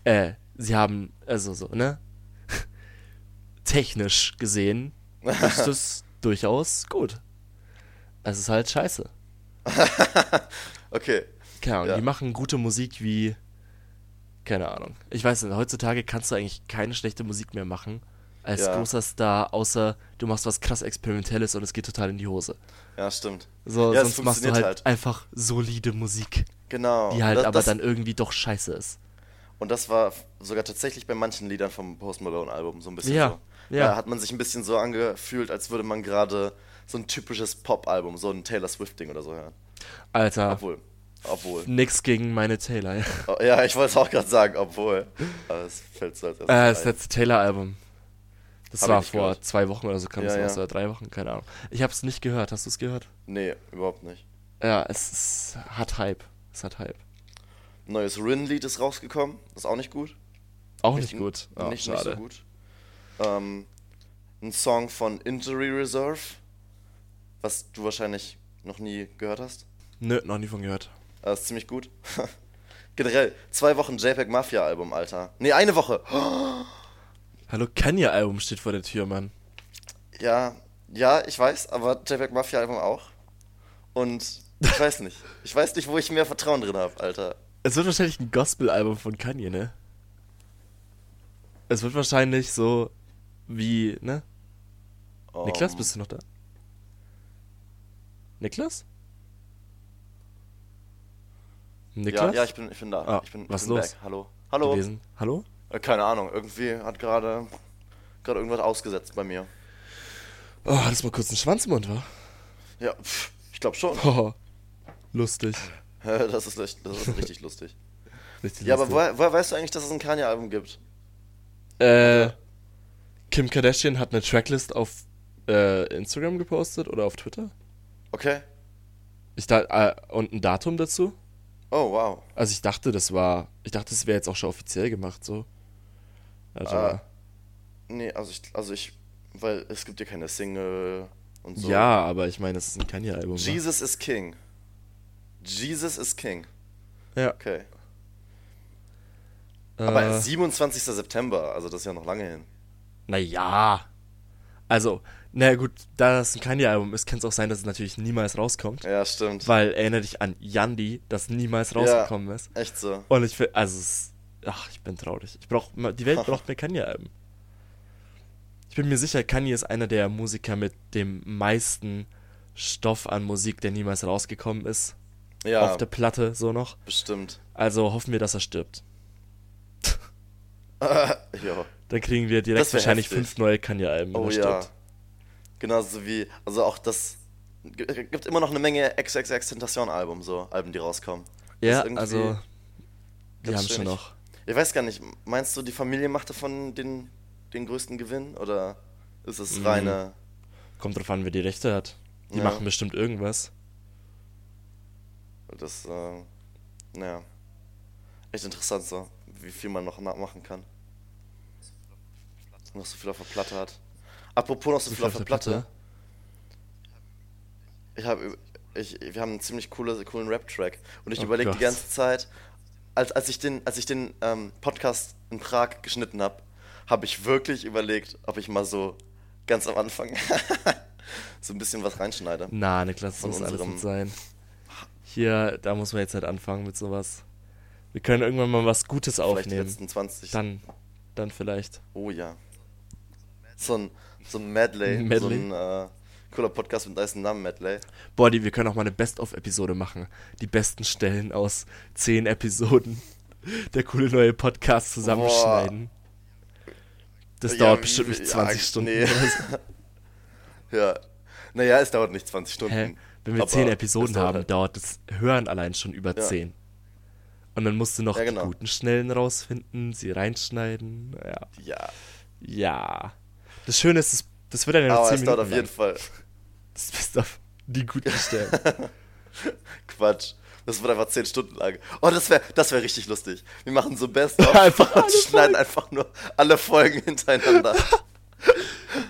Äh, sie haben, also so, ne? Technisch gesehen ist das durchaus gut. Es ist halt scheiße. Okay. Keine Ahnung, Ja. die machen gute Musik wie. Keine Ahnung. Ich weiß nicht, heutzutage kannst du eigentlich keine schlechte Musik mehr machen als Ja. großer Star, außer du machst was krass Experimentelles und es geht total in die Hose. Ja, stimmt. So, Ja, sonst machst du halt, halt. einfach solide Musik, Genau. die halt das, aber das, dann irgendwie doch scheiße ist. Und das war sogar tatsächlich bei manchen Liedern vom Post Malone Album so ein bisschen Ja, so. ja. Da hat man sich ein bisschen so angefühlt, als würde man gerade so ein typisches Pop-Album, so ein Taylor Swift-Ding oder so hören. Alter, Obwohl. Obwohl. nix gegen meine Taylor. Ja. Oh, ja, ich wollte es auch gerade sagen, obwohl. Aber es fällt so als erstes Äh, das letzte Taylor-Album. Das Hab war nicht vor gehört. zwei Wochen oder so kam es Ja, raus, ja. oder drei Wochen, keine Ahnung. Ich hab's nicht gehört, hast du es gehört? Nee, überhaupt nicht. Ja, es ist, hat Hype. Es hat Hype. Neues Rin-Lied ist rausgekommen. Ist auch nicht gut. Auch nicht, gut. Oh, nicht, schade. nicht so gut. Ähm, ein Song von Injury Reserve, was du wahrscheinlich noch nie gehört hast. Nö, noch nie von gehört. Das ist ziemlich gut. Generell, zwei Wochen JPEG Mafia Album, Alter. Nee, eine Woche. Hallo, Kanye-Album steht vor der Tür, Mann. Ja, ja, ich weiß, aber JPEG Mafia Album auch. Und ich weiß nicht. Ich weiß nicht, wo ich mehr Vertrauen drin habe, Alter. Es wird wahrscheinlich ein Gospel-Album von Kanye, ne? Es wird wahrscheinlich so wie, ne? Um, Niklas, bist du noch da? Niklas? Ja, Niklas? ja, ich bin, ich bin da. Ah, ich bin, was ich bin los? back. Hallo. Hallo. gewesen. Hallo? Äh, Keine Ahnung, irgendwie hat gerade gerade irgendwas ausgesetzt bei mir. Oh, hattest mal kurz einen Schwanz im Mund, wa? Ja, pff, ich glaube schon. Oh, lustig. Das ist, echt- das ist richtig lustig. Richtig Ja, aber lustig. woher, woher weißt du eigentlich, dass es ein Kanye-Album gibt? Äh, Kim Kardashian hat eine Tracklist auf äh, Instagram gepostet oder auf Twitter. Okay. Ich da, äh, und ein Datum dazu. Oh, wow. Also ich dachte, das war, ich dachte, das wäre jetzt auch schon offiziell gemacht, so. Also, Ah, Nee, also ich, also ich, weil es gibt ja keine Single und so. ja, aber ich meine, das ist ein Kanye-Album. ne? Jesus is King. Jesus is King. Ja. Okay. Aber äh, 27. September, also das ist ja noch lange hin. naja. Also, na gut, da es ein Kanye-Album ist, kann es auch sein, dass es natürlich niemals rauskommt. Ja, stimmt. Weil erinnere dich an Yandi, das niemals rausgekommen ist. Echt so. Und ich will, also, es, ach, ich bin traurig. Ich brauch, die Welt braucht mehr Kanye-Alben. Ich bin mir sicher, Kanye ist einer der Musiker mit dem meisten Stoff an Musik, der niemals rausgekommen ist. Ja, Auf der Platte so noch. bestimmt. Also hoffen wir, dass er stirbt. ja. Dann kriegen wir direkt wahrscheinlich heftig. fünf neue Kanye-Alben, Oh ja. Genauso wie, also auch das, gibt immer noch eine Menge XXX Tentation-Album, so, Alben, die rauskommen. Ja, also, die ganz haben schon noch. Ich weiß gar nicht, meinst du, die Familie macht davon den, den größten Gewinn? Oder ist es Mhm. reine. Kommt drauf an, wer die Rechte hat. Die Ja. machen bestimmt irgendwas. Das, äh, naja. Echt interessant so, wie viel man noch machen kann. Noch so viel auf der Platte hat. Apropos noch so, viel auf der Platte. Ich habe, ich, wir haben einen ziemlich coole, coolen Rap-Track. Und ich Oh überlege die ganze Zeit, als, als ich den, als ich den ähm, Podcast in Prag geschnitten habe, habe ich wirklich überlegt, ob ich mal so ganz am Anfang so ein bisschen was reinschneide. Na, Niklas, das muss alles nicht sein. Hier, da muss man jetzt halt anfangen mit sowas. Wir können irgendwann mal was Gutes Vielleicht die aufnehmen. letzten 20. Dann, dann vielleicht. Oh ja. So ein, so ein Medley. Medley. So ein äh, cooler Podcast mit nice Namen Medley. Boah, die, wir können auch mal eine Best-of-Episode machen. Die besten Stellen aus zehn Episoden. Der coole neue Podcast zusammenschneiden. Das Ja, dauert bestimmt nicht ja, 20 Stunden. nee. so. Ja. Naja, es dauert nicht 20 Stunden. Hä? Wenn wir aber zehn Episoden dauert haben, halt- dauert das Hören allein schon über Ja. zehn. Und dann musst du noch Ja, genau. die guten Schnellen rausfinden, sie reinschneiden. Ja. Ja. Ja. Das Schöne ist, das, das wird dann ja noch Aber 10 es dauert Minuten auf jeden. Fall. Das Beste auf die guten Stellen. Quatsch. Das wird einfach 10 Stunden lang. Oh, das wäre das wär richtig lustig. Wir machen so Best-of Einfach und schneiden einfach nur alle Folgen hintereinander.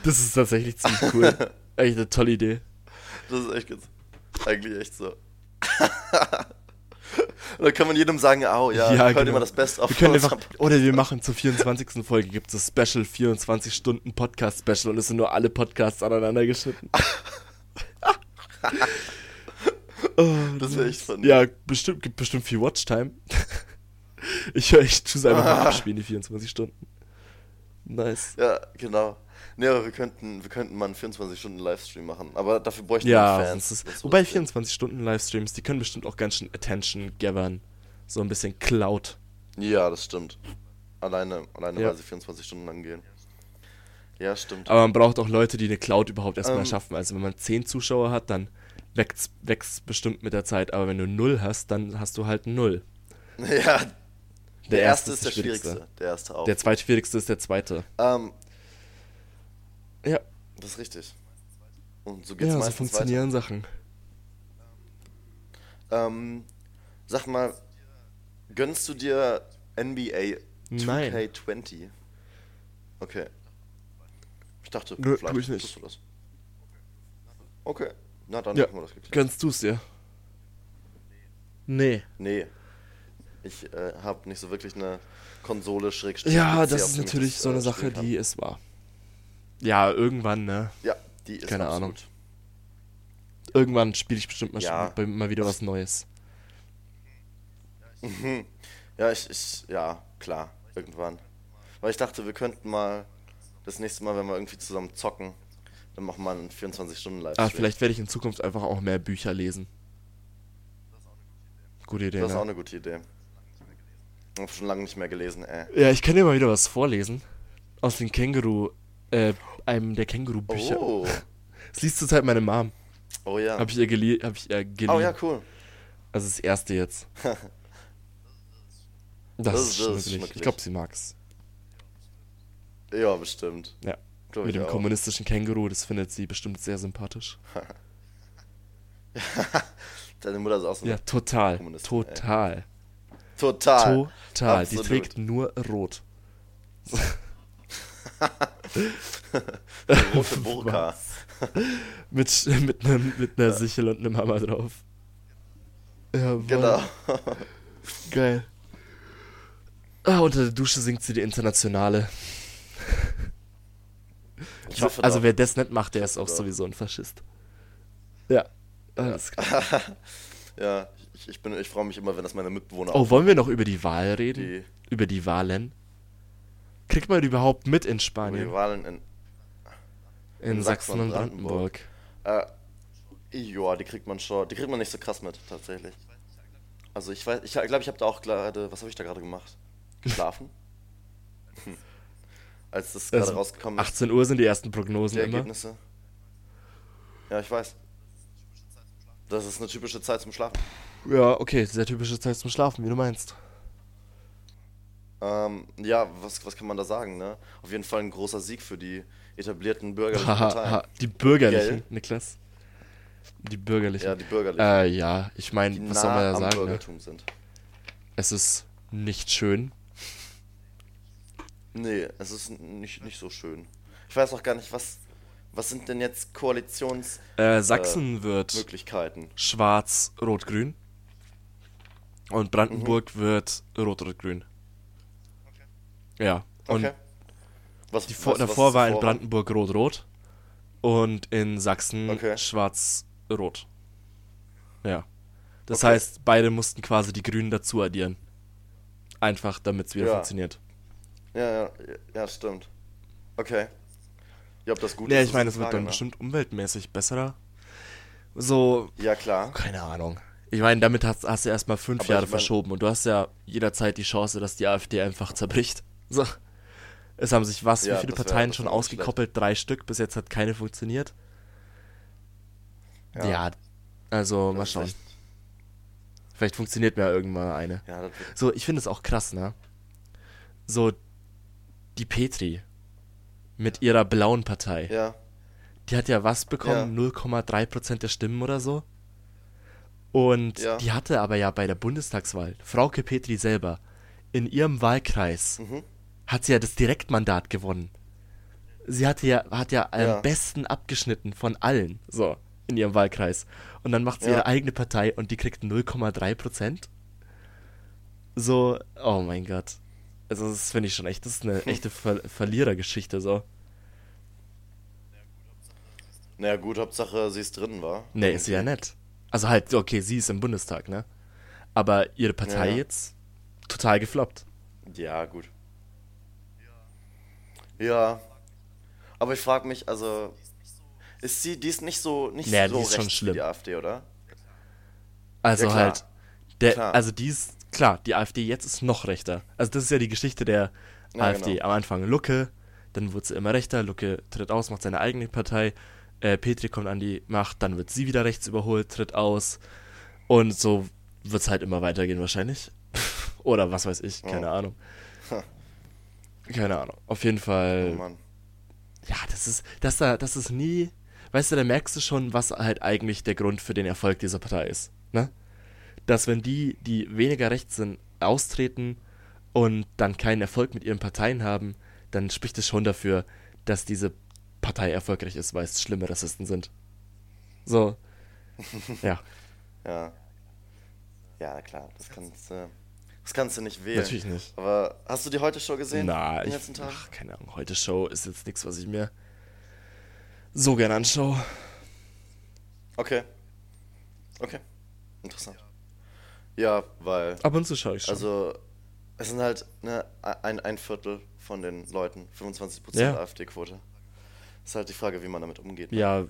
Das ist tatsächlich ziemlich cool. Echt eine tolle Idee. Das ist echt ganz, eigentlich echt so. Und dann kann man jedem sagen, au, ja, hört genau. immer das Best-of. Wir können von einfach, oder wir machen zur 24. Folge gibt es das Special 24 Stunden Podcast Special und es sind nur alle Podcasts aneinander geschnitten. Das wäre echt funny. Ja, bestimmt, gibt bestimmt viel Watchtime. ich höre, tue es einfach mal abspielen, die 24 Stunden. Nice. Ja, genau. Nee, aber wir könnten, wir könnten mal einen 24-Stunden-Livestream machen. Aber dafür bräuchten Ja, wir Fans. ist, Das wobei wird- 24 Stunden Livestreams, die können bestimmt auch ganz schön Attention gathern. So ein bisschen Cloud. Ja, das stimmt. Alleine, alleine Ja. weil sie 24 Stunden lang gehen. Ja, stimmt. Aber man braucht auch Leute, die eine Cloud überhaupt erstmal Ähm. schaffen. Also wenn man 10 Zuschauer hat, dann wächst, wächst bestimmt mit der Zeit. Aber wenn du 0 hast, dann hast du halt 0. ja, der, erste ist der schwierigste. schwierigste. Der erste auch. Der zweitschwierigste ist der zweite. ähm, Ja, das ist richtig. Und so geht's ja so funktionieren Sachen. weiter. Ähm, sag mal, gönnst du dir NBA Nein. 2K20? Okay. Ich dachte, Nö, vielleicht tu ich nicht. tust du das. Okay, na dann Ja, machen wir das geklärt. gönnst du es dir? Nee. Nee. Ich äh, habe nicht so wirklich eine Konsole schrägstrich. Ja, PC, das ist natürlich das, so eine äh, Sache, die ist wahr. Ja, irgendwann, ne? Ja, die ist Keine absolut. Ahnung. Irgendwann spiele ich bestimmt mal, Ja. mal, mal wieder was Neues. Ja, ich, ich, ja, klar, irgendwann. Weil ich dachte, wir könnten mal das nächste Mal, wenn wir irgendwie zusammen zocken, dann machen wir einen 24-Stunden-Livestream. Ah, vielleicht werde ich in Zukunft einfach auch mehr Bücher lesen. Gute Idee, Das ist auch ne? eine gute Idee. Ich habe schon lange nicht mehr gelesen, ey. Ja, ich kann dir mal wieder was vorlesen. Aus den Känguru, äh, einem der Känguru-Bücher. Oh, Das liest zurzeit meine Mom. oh ja. Hab ich ihr geliehen. Hab ich ihr geliehen. Oh ja, cool. Also das erste jetzt. Das, Das- ist das ist schnuckelig. Ich glaube, sie mag's. Ja, bestimmt. Ja. Glaub Mit dem auch. kommunistischen Känguru, das findet sie bestimmt sehr sympathisch. Deine Mutter ist auch so Ja, total. Kommunistin, ey. Total. Total. Total. Die Absolut. trägt nur rot. Rote Burka. Mit, mit, nem, mit einer Sichel und einem Hammer drauf. Ja. Genau. Geil. Ah, unter der Dusche singt sie die Internationale. Ich hoffe also doch. wer das nicht macht, der ist auch doch. sowieso ein Faschist. Ja. Alles klar. Ja, ich, ich, bin- ich freue mich immer, wenn das meine Mitbewohner Oh, wollen wir noch über die Wahl reden? die, Über die Wahlen? Kriegt man die überhaupt mit in über die Spanien? Wahlen in. In Sachsen und Brandenburg. Äh, ja, die kriegt man schon. Die kriegt man nicht so krass mit, tatsächlich. Also ich weiß, ich glaube, ich habe da auch gerade. Was habe ich da gerade gemacht? Geschlafen? Als das gerade Also, rausgekommen ist. 18 Uhr sind die ersten die Prognosen immer. Ergebnisse. Ja, ich weiß. Das ist eine typische Zeit zum Schlafen. Ja, okay, sehr typische Zeit zum Schlafen, wie du meinst. Ähm, ja, was, was kann man da sagen, ne? Auf jeden Fall ein großer Sieg für die etablierten bürgerlichen Parteien. Die bürgerlichen, Gell? Niklas. Die bürgerlichen. Ja, die bürgerlichen. Äh, ja, ich die meine, was soll man da sagen? Ne? Sind. Es ist nicht schön. Nee, es ist nicht, nicht so schön. Ich weiß auch gar nicht, was, was sind denn jetzt Koalitionsmöglichkeiten? Äh, Sachsen wird schwarz-rot-grün. Und Brandenburg wird rot-rot-grün. Ja. Und Okay. Was, die was davor ist war in? Brandenburg rot-rot. Und in Sachsen Okay. schwarz-rot. Ja. Das Okay. heißt, beide mussten quasi die Grünen dazu addieren. Einfach, damit es wieder Ja. funktioniert. Ja, ja, ja, stimmt. Okay. Ja, ob das gut Ja, ist, ich meine, es wird dann ne? bestimmt umweltmäßig besserer. So, Ja, klar. keine Ahnung. Ich meine, damit hast, hast du erstmal fünf Aber Jahre ich mein- verschoben und du hast ja jederzeit die Chance, dass die AfD einfach zerbricht. So. Es haben sich was, Ja, wie viele wär- Parteien schon wär nicht ausgekoppelt? Drei Stück, bis jetzt hat keine funktioniert. Ja, Ja. also Das mal schauen. echt- Vielleicht funktioniert mir irgendwann mal eine. Ja, So, ich finde es auch krass, ne? So, die Petri mit ihrer blauen Partei. ja. Die hat ja was bekommen? 0,3% der Stimmen oder so? Und Ja. die hatte aber ja bei der Bundestagswahl, Frauke Petri selber, in ihrem Wahlkreis, Mhm. hat sie ja das Direktmandat gewonnen. Sie hatte ja, hat ja am Ja. besten abgeschnitten von allen, so, in ihrem Wahlkreis. Und dann macht sie Ja. ihre eigene Partei und die kriegt 0,3%. So, oh mein Gott. Also, das finde ich schon echt, das ist eine echte Ver Verlierergeschichte, so. Naja, gut, Hauptsache sie ist drin, war. Nee, ist sie ja nett. Also halt, okay, sie ist im Bundestag, ne? Aber ihre Partei Ja. jetzt total gefloppt. Ja, gut. Ja. Aber ich frage mich, also. Ist sie, die ist nicht so, nicht Naja, so die ist schon rechts wie schlimm. die AfD, oder? Also Ja, klar. halt, der, Klar. also die ist, klar, die AfD jetzt ist noch rechter. Also das ist ja die Geschichte der Ja, AfD. genau. Am Anfang Lucke, dann wird sie immer rechter, Lucke tritt aus, macht seine eigene Partei, äh, Petri kommt an die Macht, dann wird sie wieder rechts überholt, tritt aus und so wird es halt immer weitergehen wahrscheinlich. Oder was weiß ich, keine Ja. Ahnung. Keine Ahnung. Auf jeden Fall. Oh Mann. Ja, das ist, das da, das ist nie, weißt du, da merkst du schon, was halt eigentlich der Grund für den Erfolg dieser Partei ist, ne? Dass wenn die, die weniger rechts sind, austreten und dann keinen Erfolg mit ihren Parteien haben, dann spricht es schon dafür, dass diese Partei erfolgreich ist, weil es schlimme Rassisten sind. So. ja, Ja. Ja, klar, das kannst du. Das kannst du nicht wählen. natürlich nicht. Aber hast du die heute Show gesehen? Na, ich, ach, keine Ahnung, heute Show ist jetzt nichts, was ich mir so gerne anschaue. Okay. Okay. Interessant. Ja, weil. Ab und zu schaue ich schon. Also, es sind halt ne, ein, ein Viertel von den Leuten, 25% Ja. AfD-Quote. Ist halt die Frage, wie man damit umgeht. ne? ja,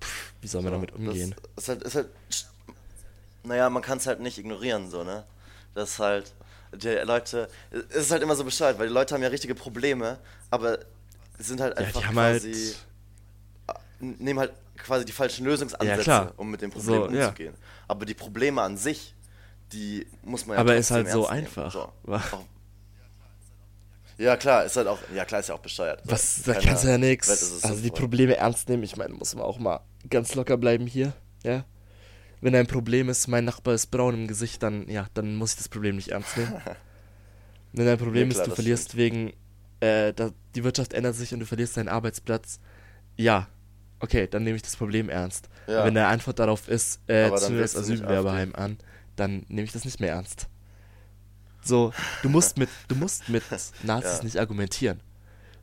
pff, wie soll man So, damit umgehen? Das ist halt, ist halt, naja, man kann es halt nicht ignorieren, so, ne? Das ist halt, die Leute, es ist halt immer so Bescheid, weil die Leute haben ja richtige Probleme, aber sind halt Ja, einfach die haben quasi, halt. nehmen halt quasi die falschen Lösungsansätze, Ja, um mit dem Problem So, ja. umzugehen. Aber die Probleme an sich, die muss man ja Aber ist halt so nehmen. einfach. So. Ja, klar, ist halt auch, ja klar, ist ja auch bescheuert. Was, da Keiner kannst du ja nix. es Also die sinnvoll. Probleme ernst nehmen. Ich meine, muss man auch mal ganz locker bleiben hier, ja. Wenn ein Problem ist, mein Nachbar ist braun im Gesicht, dann, ja, dann muss ich das Problem nicht ernst nehmen. Wenn dein Problem Ja, klar, ist, du verlierst wegen, äh, da, die Wirtschaft ändert sich und du verlierst deinen Arbeitsplatz, ja, okay, dann nehme ich das Problem ernst. Ja. Wenn deine Antwort darauf ist, äh, Aber dann zünde das Asylbewerberheim an, dann nehme ich das nicht mehr ernst. So, du musst mit, du musst mit Nazis Ja. nicht argumentieren.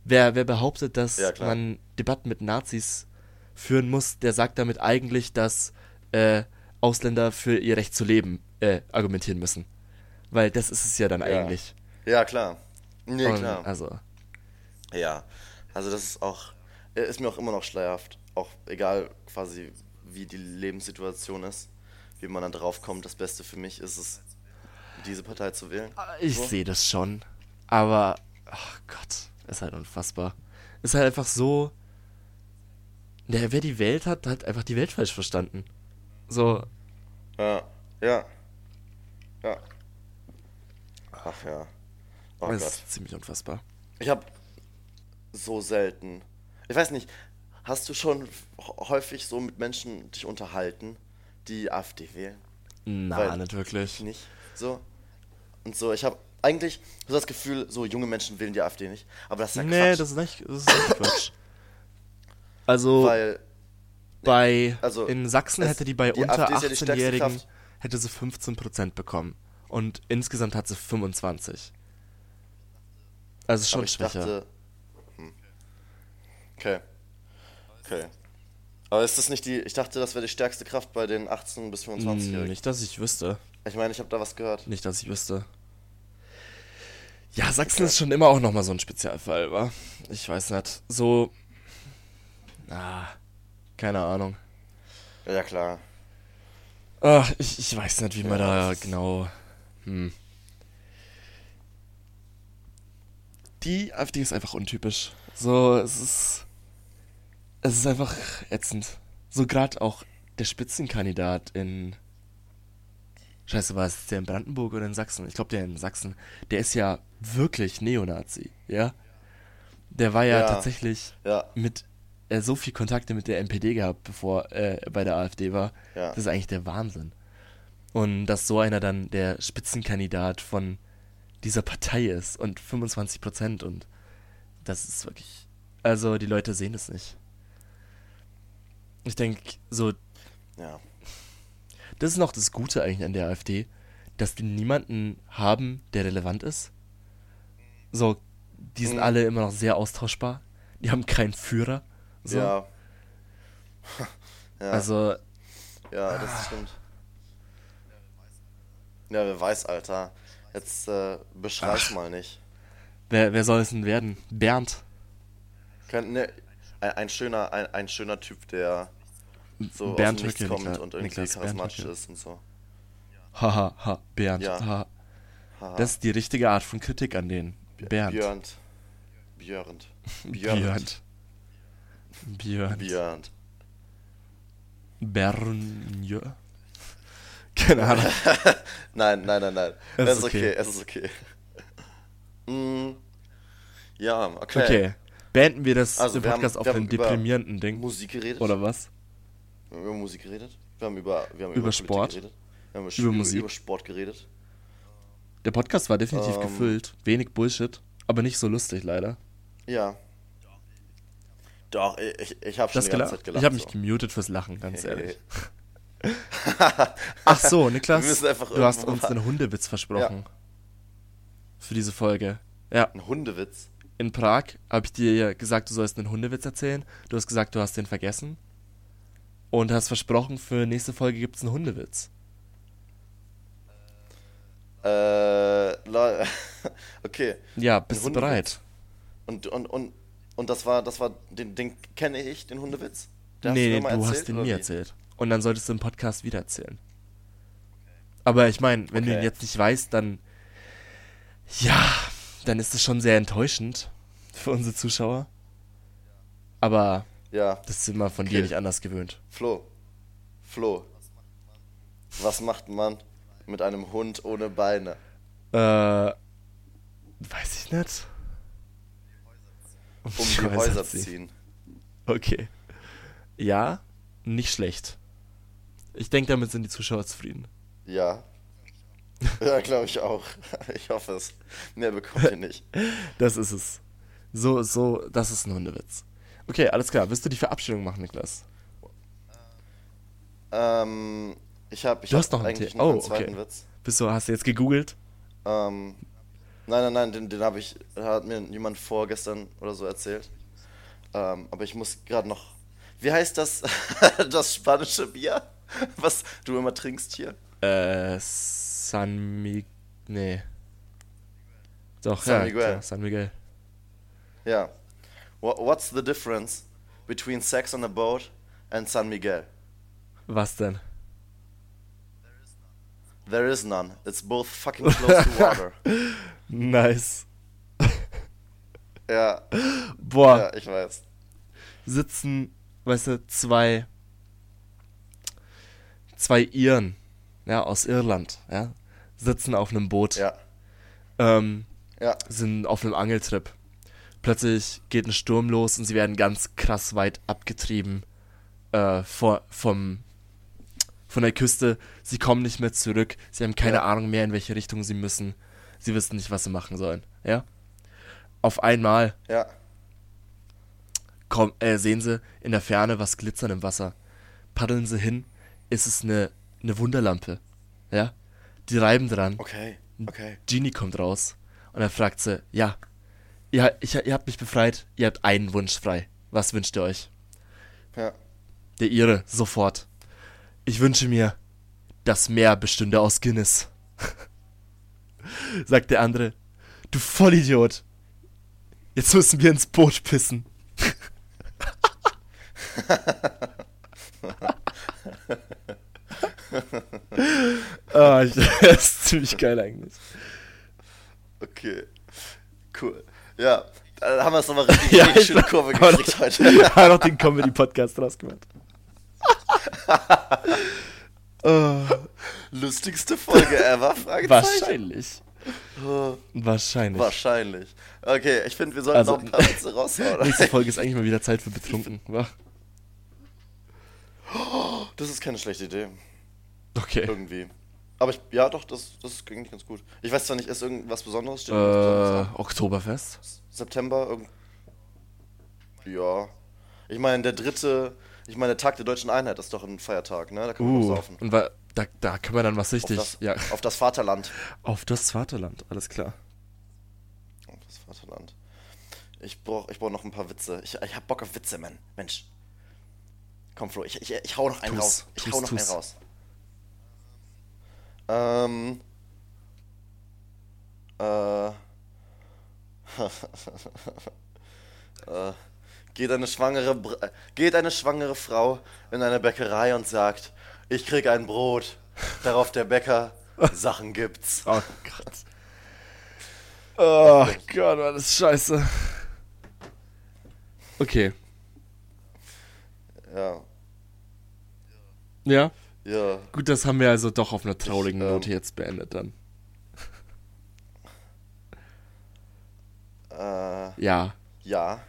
Wer, wer behauptet, dass Ja, man Debatten mit Nazis führen muss, der sagt damit eigentlich, dass äh, Ausländer für ihr Recht zu leben äh, argumentieren müssen. Weil das ist es ja dann Ja. eigentlich. Ja, klar. Nee, Und, klar. Also, Ja, also das ist auch, äh, ist mir auch immer noch schleierhaft. Auch egal quasi, wie die Lebenssituation ist, wie man dann drauf kommt, das Beste für mich ist es, diese Partei zu wählen. ich So. sehe das schon. Aber, ach Gott, ist halt unfassbar. Ist halt einfach so. Der, wer die Welt hat, hat einfach die Welt falsch verstanden. So, Ja, ja, ja. Ach ja. Oh das Gott. ist ziemlich unfassbar. Ich habe so selten. Ich weiß nicht, hast du schon häufig so mit Menschen dich unterhalten, die AfD wählen? Na, nicht wirklich. Nicht? So? Und so, ich habe eigentlich so das Gefühl, so junge Menschen wählen die AfD nicht. Aber das ist ja nee, Quatsch. das ist nicht, das ist nicht Quatsch. Also, weil bei, also, in Sachsen hätte die bei die unter AfD ist ja die stärkste 18-Jährigen, Kraft. hätte sie 15% bekommen. Und insgesamt hat sie 25. Also schon schwächer. dachte. Hm. Okay. Okay. Aber ist das nicht die. Ich dachte, das wäre die stärkste Kraft bei den 18- bis Hm, 25-Jährigen. nicht, dass ich wüsste. Ich meine, ich habe da was gehört. Nicht, dass ich wüsste. Ja, Sachsen ist schon immer auch nochmal so ein Spezialfall, wa? Ich weiß nicht. So. Ah, keine Ahnung. Ja, klar. Ach, ich, ich weiß nicht, wie man Ja, da das ist- genau. Hm. Die AfD ist einfach untypisch. So, es ist. Es ist einfach ätzend. So gerade auch der Spitzenkandidat in. Scheiße, war es der in Brandenburg oder in Sachsen? Ich glaube, der in Sachsen. Der ist ja wirklich Neonazi, ja? Der war ja, Ja. tatsächlich Ja, mit äh, so viel Kontakte mit der NPD gehabt, bevor er bei der AfD war. Ja. Das ist eigentlich der Wahnsinn. Und dass so einer dann der Spitzenkandidat von dieser Partei ist und 25 Prozent und das ist wirklich. Also die Leute sehen es nicht. Ich denke, so, ja. das ist noch das Gute eigentlich an der AfD, dass die niemanden haben, der relevant ist. So, die sind Mhm. alle immer noch sehr austauschbar. Die haben keinen Führer. So. Ja. ja. Also, Ja, das stimmt. Ja, wer weiß, Alter. Jetzt äh, beschrei's Ach. mal nicht. wer, wer soll es denn werden? Bernd. Könnt, ne, ein, ein, schöner, ein, ein schöner Typ, der so Bernd aus Höcke, kommt Niklas- und irgendwie Niklas Bernd charismatisch ist und so. Haha, ha, Bernd. Ja. Ha. Das ist die richtige Art von Kritik an den. Bernd. Björnt. Björnt. Björnd. Björnd. Björnt. Bernjö. Keine Ahnung. Nein, nein, nein, nein. Es Es ist okay, okay. es ist okay. Mm, ja, okay. Okay. Beenden wir das Also, den wir haben- Podcast auf über deprimierenden Ding. Musik geredet. Oder was? Wir haben über Musik geredet. Wir haben über, wir haben Über über, Sport. Geredet. Wir haben Über Musik. über Sport geredet. Der Podcast war definitiv Ähm. gefüllt. Wenig Bullshit. Aber nicht so lustig, leider. Ja. Doch, ich, ich habe schon Das die ganze. Zeit gelacht. Ich habe mich so. gemutet fürs Lachen, ganz Hey. ehrlich. Ach so, Niklas. Du hast uns einen Hundewitz versprochen. Für diese Folge. Ja. Ein Hundewitz. in Prag habe ich dir ja gesagt, du sollst einen Hundewitz erzählen. Du hast gesagt, du hast den vergessen. Und hast versprochen, für nächste Folge gibt es einen Hundewitz. Äh, okay. Ja, bist du bereit? Und, und, und, und das war, das war, den, den kenne ich, den Hundewitz? Den nee, du erzählt, hast den wie? erzählt. Und dann solltest du im Podcast wieder erzählen. Aber ich meine, wenn du ihn Okay. jetzt nicht weißt, dann. Ja, dann ist es schon sehr enttäuschend für unsere Zuschauer. Aber Ja, das sind wir von dir Okay. nicht anders gewöhnt. Flo. Flo. Was macht man mit einem Hund ohne Beine? Äh. Weiß ich nicht. Um die Häuser ziehen. Okay. Ja, nicht schlecht. Ich denke, damit sind die Zuschauer zufrieden. Ja. Ja, glaube ich auch. Ich hoffe es. Mehr bekommt ihr nicht. Das ist es. So, so, das ist ein Hundewitz. Okay, alles klar. Willst du die Verabschiedung machen, Niklas? Ähm, Ich habe ich Du hab hast noch einen eigentlich noch oh, einen zweiten okay. Witz. Bist du, hast du jetzt gegoogelt? Ähm, nein, nein, nein, den, den habe ich, hat mir jemand vorgestern oder so erzählt. Ähm, aber ich muss gerade noch. Wie heißt das, das spanische Bier, was du immer trinkst hier? Äh, San Miguel. Nee. Doch, San ja, Miguel. klar, San Miguel. Ja. Wha- What's the difference between sex on a boat and San Miguel? Was denn? There is none. It's both fucking close to water. Nice. ja, Boah, ja, ich weiß. sitzen, weißt du, zwei. Zwei Iren, ja, aus Irland, ja, sitzen auf einem Boot, Ja, ähm, ja, sind auf einem Angeltrip. Plötzlich geht ein Sturm los und sie werden ganz krass weit abgetrieben äh, vor, vom, von der Küste. Sie kommen nicht mehr zurück. Sie haben keine Ja. Ahnung mehr, in welche Richtung sie müssen. Sie wissen nicht, was sie machen sollen. Ja? Auf einmal ja. komm, äh, sehen sie in der Ferne was glitzern im Wasser. Paddeln sie hin, ist es eine, eine Wunderlampe. Ja? Die reiben dran. Okay, okay. Genie kommt raus und er fragt sie, ja, ihr, ich, ihr habt mich befreit, ihr habt einen Wunsch frei. Was wünscht ihr euch? Ja. Der ihre, sofort. Ich wünsche mir, das Meer bestünde aus Guinness. Sagt der andere, du Vollidiot. Jetzt müssen wir ins Boot pissen. ah, ich, das ist ziemlich geil eigentlich. Okay. Ja, da haben wir es nochmal richtig, Ja, richtig ich schöne Kurve gekriegt heute. Hat noch den Comedy-Podcast rausgemacht. oh, Lustigste Folge ever? Wahrscheinlich. Oh, Wahrscheinlich. Wahrscheinlich. Okay, ich finde, wir sollten Also- noch ein paar Witze raushauen. Nächste Folge ist eigentlich mal wieder Zeit für betrunken. wa? Das ist keine schlechte Idee. Okay. Irgendwie. Aber ich, ja, doch, das, das ging ganz gut. Ich weiß zwar nicht, ist irgendwas Besonderes? Steht irgendwas Besonderes Äh? Oktoberfest? September? Irgend ja. Ich meine, der dritte, ich meine, der Tag der deutschen Einheit ist doch ein Feiertag, ne? Da kann man Uh, saufen. und da, da können wir dann was Auf richtig. das, ja, auf das Vaterland. auf das Vaterland, alles klar. Auf das Vaterland. Ich brauch, ich brauch noch ein paar Witze. Ich, ich hab Bock auf Witze, Mann. Mensch. Komm, Flo, ich, ich, ich hau noch einen Tu's, raus. Ich tu's, hau noch tu's. einen raus. Ähm. Äh. äh. Geht eine schwangere, Br- geht eine schwangere Frau in eine Bäckerei und sagt, ich krieg ein Brot. Darauf der Bäcker, Sachen gibt's. Oh Gott. Oh Gott, war das scheiße. Okay. Ja, Ja, ja. gut, das haben wir also doch auf einer traurigen ähm, Note jetzt beendet dann. Äh, Ja. ja.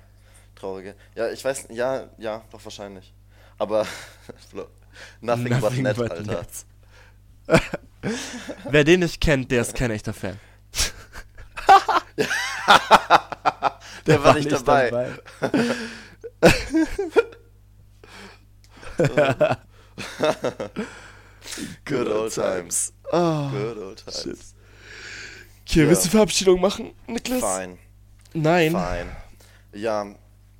Traurige. Ja, ich weiß, ja, ja, doch wahrscheinlich. Aber, Flo, nothing, but net, Alter. net. Wer den nicht kennt, der ist kein echter Fan. Der war nicht dabei. Good old times. Oh, Good old times. shit. Okay, Ja. willst du Verabschiedung machen, Niklas? Fine, Nein. fine. Ja,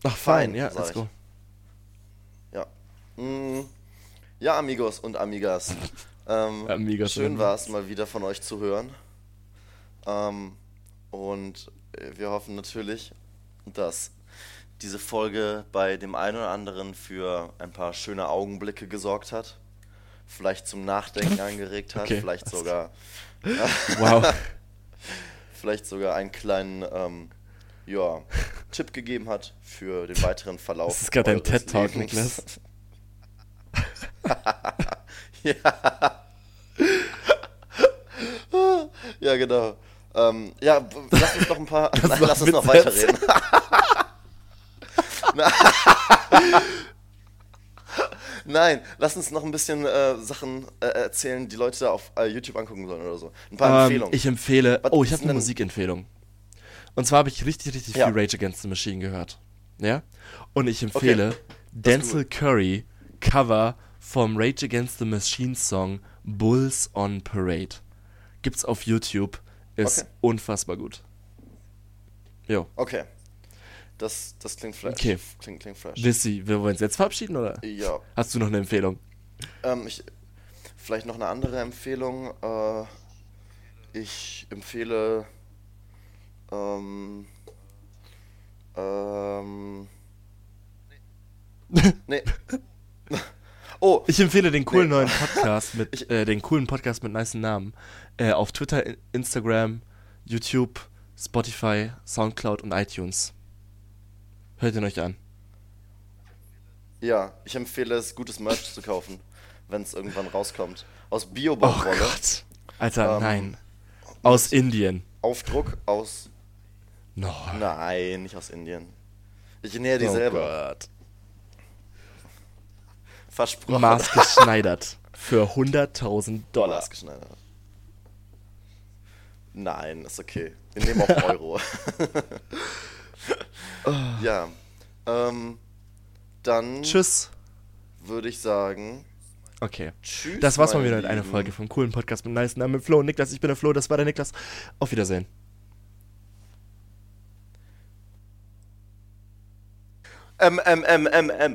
Ach, fein, Fine, ja, let's go. ja. Mm, ja, Amigos und Amigas. Ähm, Amigas schön war es mal wieder von euch zu hören. Ähm, und wir hoffen natürlich, dass diese Folge bei dem einen oder anderen für ein paar schöne Augenblicke gesorgt hat. Vielleicht zum Nachdenken angeregt hat, Okay, vielleicht sogar, Wow. vielleicht sogar einen kleinen ja, Tipp gegeben hat für den weiteren Verlauf. Das ist gerade ein TED-Talk, Lebens. Niklas. ja. ja, genau. Ähm, ja, lass uns noch ein paar. Nein, lass uns noch weiterreden. Nein, lass uns noch ein bisschen äh, Sachen äh, erzählen, die Leute da auf äh, YouTube angucken sollen oder so. Ein paar Ähm, Empfehlungen. ich empfehle. Was Oh, ich habe eine Musikempfehlung. Und zwar habe ich richtig, richtig Ja. viel Rage Against the Machine gehört. Ja? Und ich empfehle ist Denzel Curry Cover vom Rage Against the Machine Song Bulls on Parade. Gibt's auf YouTube. Ist Okay. unfassbar gut. Jo. Okay. Das, das klingt fresh. Okay. Klingt, klingt fresh. Wissi, wir wollen uns jetzt verabschieden, oder? Ja. Hast du noch eine Empfehlung? Ähm, ich, vielleicht noch eine andere Empfehlung. Äh, ich empfehle. Ähm, ähm, nee. Oh, Ich empfehle den coolen Nee. neuen Podcast mit, Ich- äh, den coolen Podcast mit nice Namen. Äh, auf Twitter, Instagram, YouTube, Spotify, Soundcloud und iTunes. Hört ihn euch an. ja, ich empfehle es, gutes Merch zu kaufen, wenn es irgendwann rauskommt. Aus Oh Bio-Baumwolle. Gott. Alter, Ähm, nein. Aus Indien. Aufdruck aus. No. Nein, nicht aus Indien. Ich nähe die Oh selber. Gott. Versprochen. Maßgeschneidert. Für 100.000 Dollar. Maßgeschneidert. Nein, ist okay. Wir nehmen auch Euro. ja. Ähm, dann Tschüss. würde ich sagen, Okay. tschüss. Das war's mal wieder mit einer. Folge vom coolen Podcast mit nice Namen mit Flo und Niklas. Ich bin der Flo, das war der Niklas. Auf Wiedersehen. Ähm, ähm, ähm, ähm, ähm.